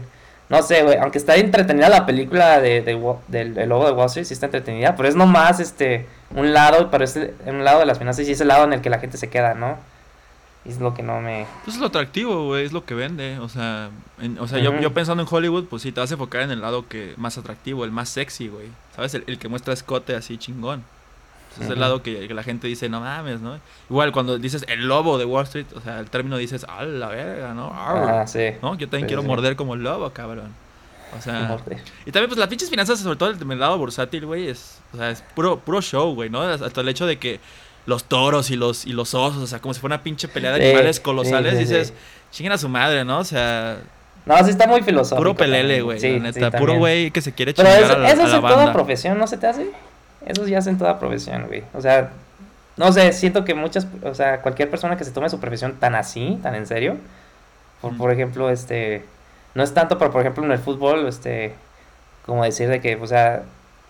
no sé, güey, aunque está entretenida la película de, del el lobo de Wall Street, sí está entretenida, pero es nomás este, un lado, pero es un lado de las finanzas y es el lado en el que la gente se queda, ¿no? Y es lo que no me... Pues es lo atractivo, güey, es lo que vende. O sea, en- o sea yo, pensando en Hollywood, pues sí, te vas a enfocar en el lado que más atractivo, el más sexy, güey. ¿Sabes? El, el que muestra escote así chingón. Es el lado que, que la gente dice, no mames, ¿no? Igual cuando dices el lobo de Wall Street, o sea, el término dices, a la verga, ¿no? Arr", Ah, sí. ¿No? Yo también Sí, quiero sí. morder como el lobo, cabrón. O sea, Morder. y también pues las pinches finanzas, sobre todo el, el lado bursátil, güey, es, o sea, es puro, puro show, güey, ¿no? Hasta el hecho de que los toros y los, y los osos, o sea, como si fuera una pinche pelea de animales colosales, dices, chinguen a su madre, ¿no? O sea, No, sí está muy filosófico. puro pelele, güey, Sí, la sí, neta, puro güey que se quiere Pero chingar eso, a la, eso a es la en toda banda. profesión, ¿no se te hace? Eso ya es en toda profesión, güey. O sea, no sé, siento que muchas, o sea, cualquier persona que se tome su profesión tan así, tan en serio, por, por ejemplo, este, no es tanto, pero por ejemplo en el fútbol, este, como decir de que, o sea,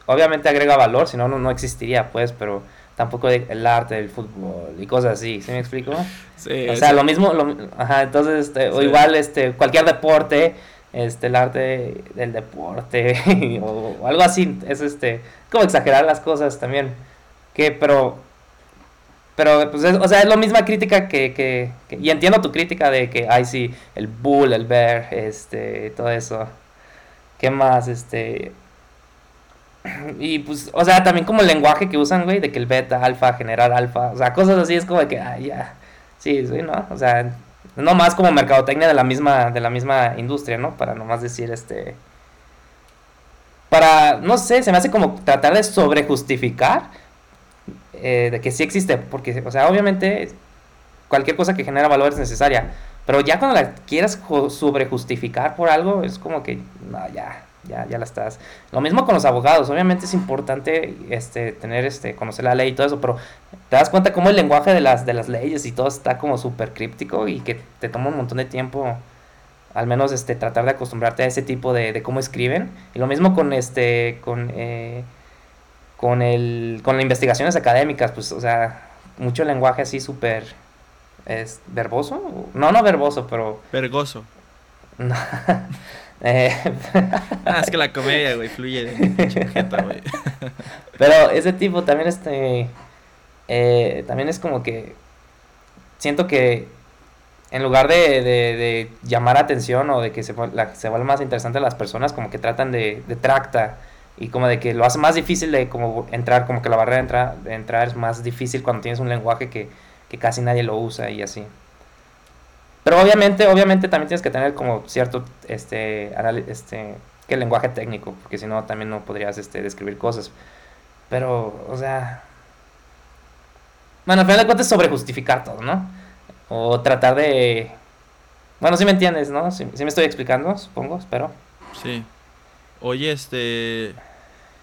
obviamente agrega valor, si no, no existiría, pues, pero tampoco el arte del fútbol y cosas así, ¿sí me explico? Sí, O sea, sí. lo mismo, lo- ajá, entonces, este, o igual, este, cualquier deporte, este, el arte del deporte, o, algo así, es este, como exagerar las cosas también, que, pero, pero, pues, es- o sea, es la misma crítica que, que, y entiendo tu crítica de que, ay, sí, el bull, el bear, este, todo eso, ¿qué más, este, y pues, o sea, también como el lenguaje que usan, güey, de que el beta, alfa, generar alfa, o sea, cosas así es como de que, ay, ya, sí, sí, ¿no? O sea, no más como mercadotecnia de la misma, de la misma industria, ¿no? Para nomás decir, este, para, no sé, se me hace como tratar de sobrejustificar eh, de que sí existe, porque, o sea, obviamente cualquier cosa que genera valor es necesaria, pero ya cuando la quieras sobrejustificar por algo, es como que, no, ya, ya, ya la estás. Lo mismo con los abogados, obviamente es importante este, tener, este, conocer la ley y todo eso, pero te das cuenta cómo el lenguaje de las, de las leyes y todo está como súper críptico y que te toma un montón de tiempo al menos este tratar de acostumbrarte a ese tipo de, de cómo escriben y lo mismo con este con eh, con el con las investigaciones académicas pues o sea mucho lenguaje así súper es verboso no no verboso pero Vergoso. eh, Ah, es que la comedia, güey, fluye de jeta, güey. Pero ese tipo también este eh, también es como que siento que en lugar de, de, de llamar atención o de que se, la- se vuelva más interesante a las personas, como que tratan de, de tracta y como de que lo hace más difícil de como entrar, como que la barrera de, entra- de entrar es más difícil cuando tienes un lenguaje que, que casi nadie lo usa y así. Pero obviamente, obviamente también tienes que tener como cierto, este, este, que lenguaje técnico, porque si no también no podrías, este, describir cosas. Pero, o sea, bueno, al final de cuentas sobre justificar todo, ¿no? O tratar de... Bueno, sí me entiendes, ¿no? Sí, me estoy explicando, supongo, espero. Sí. Oye, este.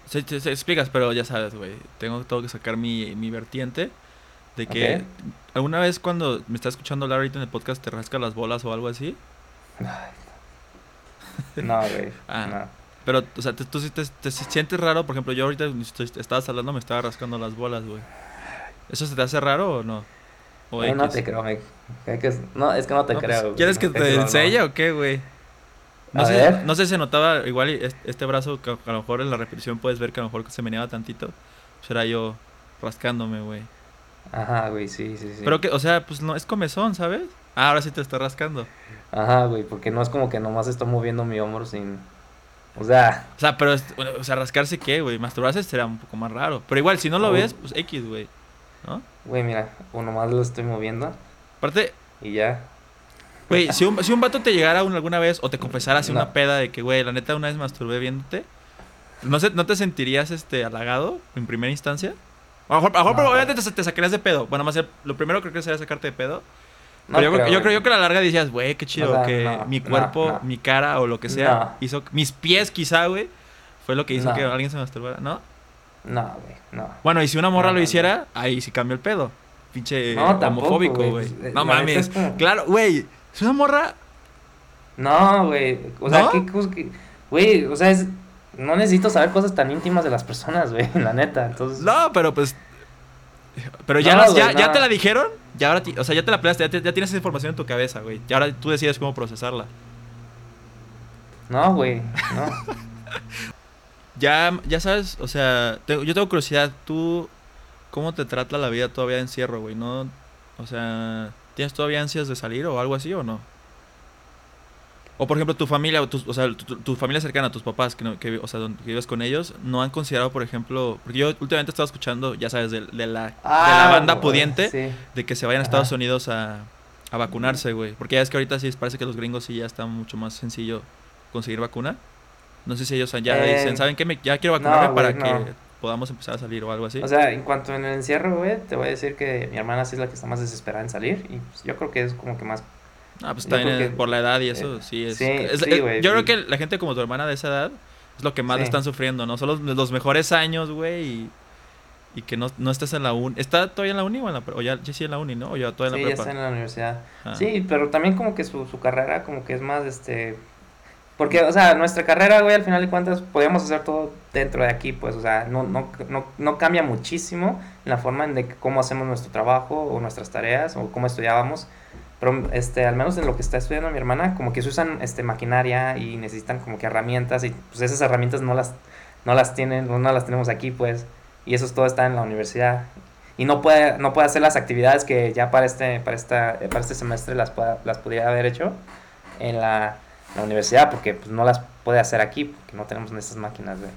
Se, se- se explicas, pero ya sabes, güey. Tengo, tengo que sacar mi, mi vertiente. De que. ¿Alguna vez cuando me estás escuchando hablar ahorita en el podcast te rascas las bolas o algo así? No, güey. Ah. no. Pero, o sea, te- tú sí te, te sientes raro. Por ejemplo, yo ahorita estabas hablando, me estaba rascando las bolas, güey. ¿Eso se te hace raro o no? O No, no te creo, me... es- No, es que no te No, pues, creo. güey, ¿Quieres no que te te enseñe o qué, güey? No sé, no sé si se notaba igual este brazo que a lo mejor en la repetición puedes ver que a lo mejor se meneaba tantito. Pues era yo rascándome, güey. Ajá, güey, sí, sí, sí. Pero que, o sea, pues no es comezón, ¿sabes? Ah, ahora sí te está rascando. Ajá, güey, porque no es como que nomás estoy moviendo mi hombro sin... O sea, O sea, pero, o sea, rascarse qué, güey. Masturbarse será un poco más raro. Pero igual, si no lo ves, pues X, güey. ¿No? güey, mira, o nomás lo estoy moviendo Aparte, y ya. güey, si un, si un vato te llegara un- alguna vez o te confesara así No. una peda de que, güey, la neta una vez masturbé viéndote, ¿no, se, ¿no te sentirías este halagado en primera instancia? A lo mejor, a lo mejor No. obviamente te, te sacarías de pedo. Bueno, más lo primero creo que sería sacarte de pedo. No Pero yo, creo, yo, creo, yo que a la larga decías, güey, qué chido O sea, que no, mi cuerpo, mi cara o lo que sea, hizo, mis pies quizá, güey, fue lo que hizo que alguien se masturbara, ¿no? No, güey, no. Bueno, y si una morra lo hiciera, ahí sí cambió el pedo. Pinche homofóbico, güey, No mames. es como- Claro, güey. Si una morra. No, güey. O sea, ¿No? ¿qué cos- qué- Güey, o sea, es... no necesito saber cosas tan íntimas de las personas, güey, la neta. Entonces, No, pero pues. Pero ya, No, las- ya, güey, ya no. te la dijeron. Ya ahora, o sea, ya te la peleaste, ya, te- ya tienes esa información en tu cabeza, güey. Y ahora tú decides cómo procesarla. no, güey, no. Ya, ya sabes, o sea, te- yo tengo curiosidad, tú, ¿cómo te trata la vida todavía de encierro, güey? ¿No? O sea, ¿tienes todavía ansias de salir o algo así o no? O por ejemplo, tu familia, o, tus- o sea, tu, tu- tu familia cercana, tus papás, que, no- que, o sea, donde que vives con ellos, ¿no han considerado, por ejemplo, porque yo últimamente he estado escuchando, ya sabes, de, de la, de la Ah, banda pudiente, Sí. de que se vayan a Ajá. Estados Unidos a, a vacunarse, güey. Porque ya es que ahorita sí parece que los gringos sí ya está mucho más sencillo conseguir vacuna. No sé si ellos ya Eh, dicen, ¿saben qué? Me, ya quiero vacunarme no, para que podamos empezar a salir o algo así. O sea, en cuanto en el encierro, güey, te voy a decir que mi hermana sí es la que está más desesperada en salir. Y pues, yo creo que es como que más. Ah, pues también que- por la edad y eso, eh, sí es. sí, es- sí, güey, yo creo sí. que la gente como tu hermana de esa edad es lo que más le Sí. están sufriendo, ¿no? Son los, los mejores años, güey, y, y que no, no estés en la uni. ¿Está todavía en la uni o, en la, o ya, ya sí en la uni, ¿no? O ya todavía Sí, en ya la está prepa. en la universidad. Ah. Sí, pero también como que su, su carrera como que es más, este... Porque, o sea, nuestra carrera, güey, al final de cuentas, podemos hacer todo dentro de aquí, pues, o sea, no, no, no, no cambia muchísimo en la forma en de que cómo hacemos nuestro trabajo o nuestras tareas o cómo estudiábamos. Pero, este, al menos en lo que está estudiando mi hermana, como que se usan, este, maquinaria y necesitan como que herramientas y, pues, esas herramientas no las, no las tienen, no las tenemos aquí, pues, y eso todo está en la universidad y no puede no puede hacer las actividades que ya para este para esta para este semestre las pueda- las podría haber hecho en la, la universidad porque pues no las puede hacer aquí porque no tenemos esas máquinas güey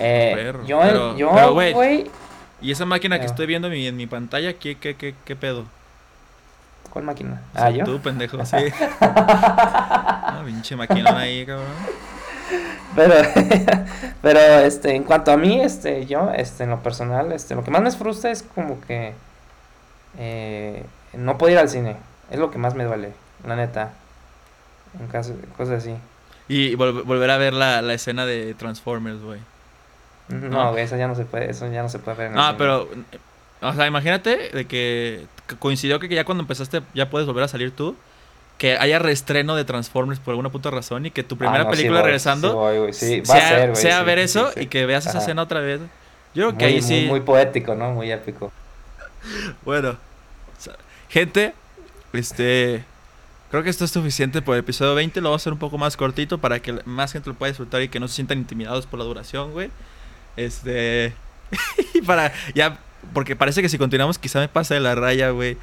Eh, yo pero- yo pero, güey, güey Y esa máquina que estoy viendo en mi, en mi pantalla, ¿qué, qué, qué, qué pedo? Cuál máquina ah yo Tú, pendejo, sí. ah, pinche maquinón ahí, cabrón. pero pero este en cuanto a mí este yo este en lo personal este lo que más me frustra es como que eh, no puedo ir al cine es lo que más me duele la neta en caso cosas así Y vol- volver a ver la, la escena de Transformers, güey. No, No. güey, eso ya no se puede, eso ya no se puede ver en el Ah, cine. pero. O sea, imagínate de que coincidió que ya cuando empezaste ya puedes volver a salir tú. Que haya reestreno de Transformers por alguna puta razón y que tu primera Ah, no, sí película voy, regresando Sí, voy, güey, sí, va sea, a ser, güey. sea sí, ver eso y que veas esa escena otra vez. Yo creo que Muy, ahí muy- sí. Muy poético, ¿no? Muy épico. Bueno, gente, este. Creo que esto es suficiente por el episodio 20. Lo vamos a hacer un poco más cortito para que más gente lo pueda disfrutar y que no se sientan intimidados por la duración, güey. Este. y para. Ya. Porque parece que si continuamos, quizá me pase de la raya, güey.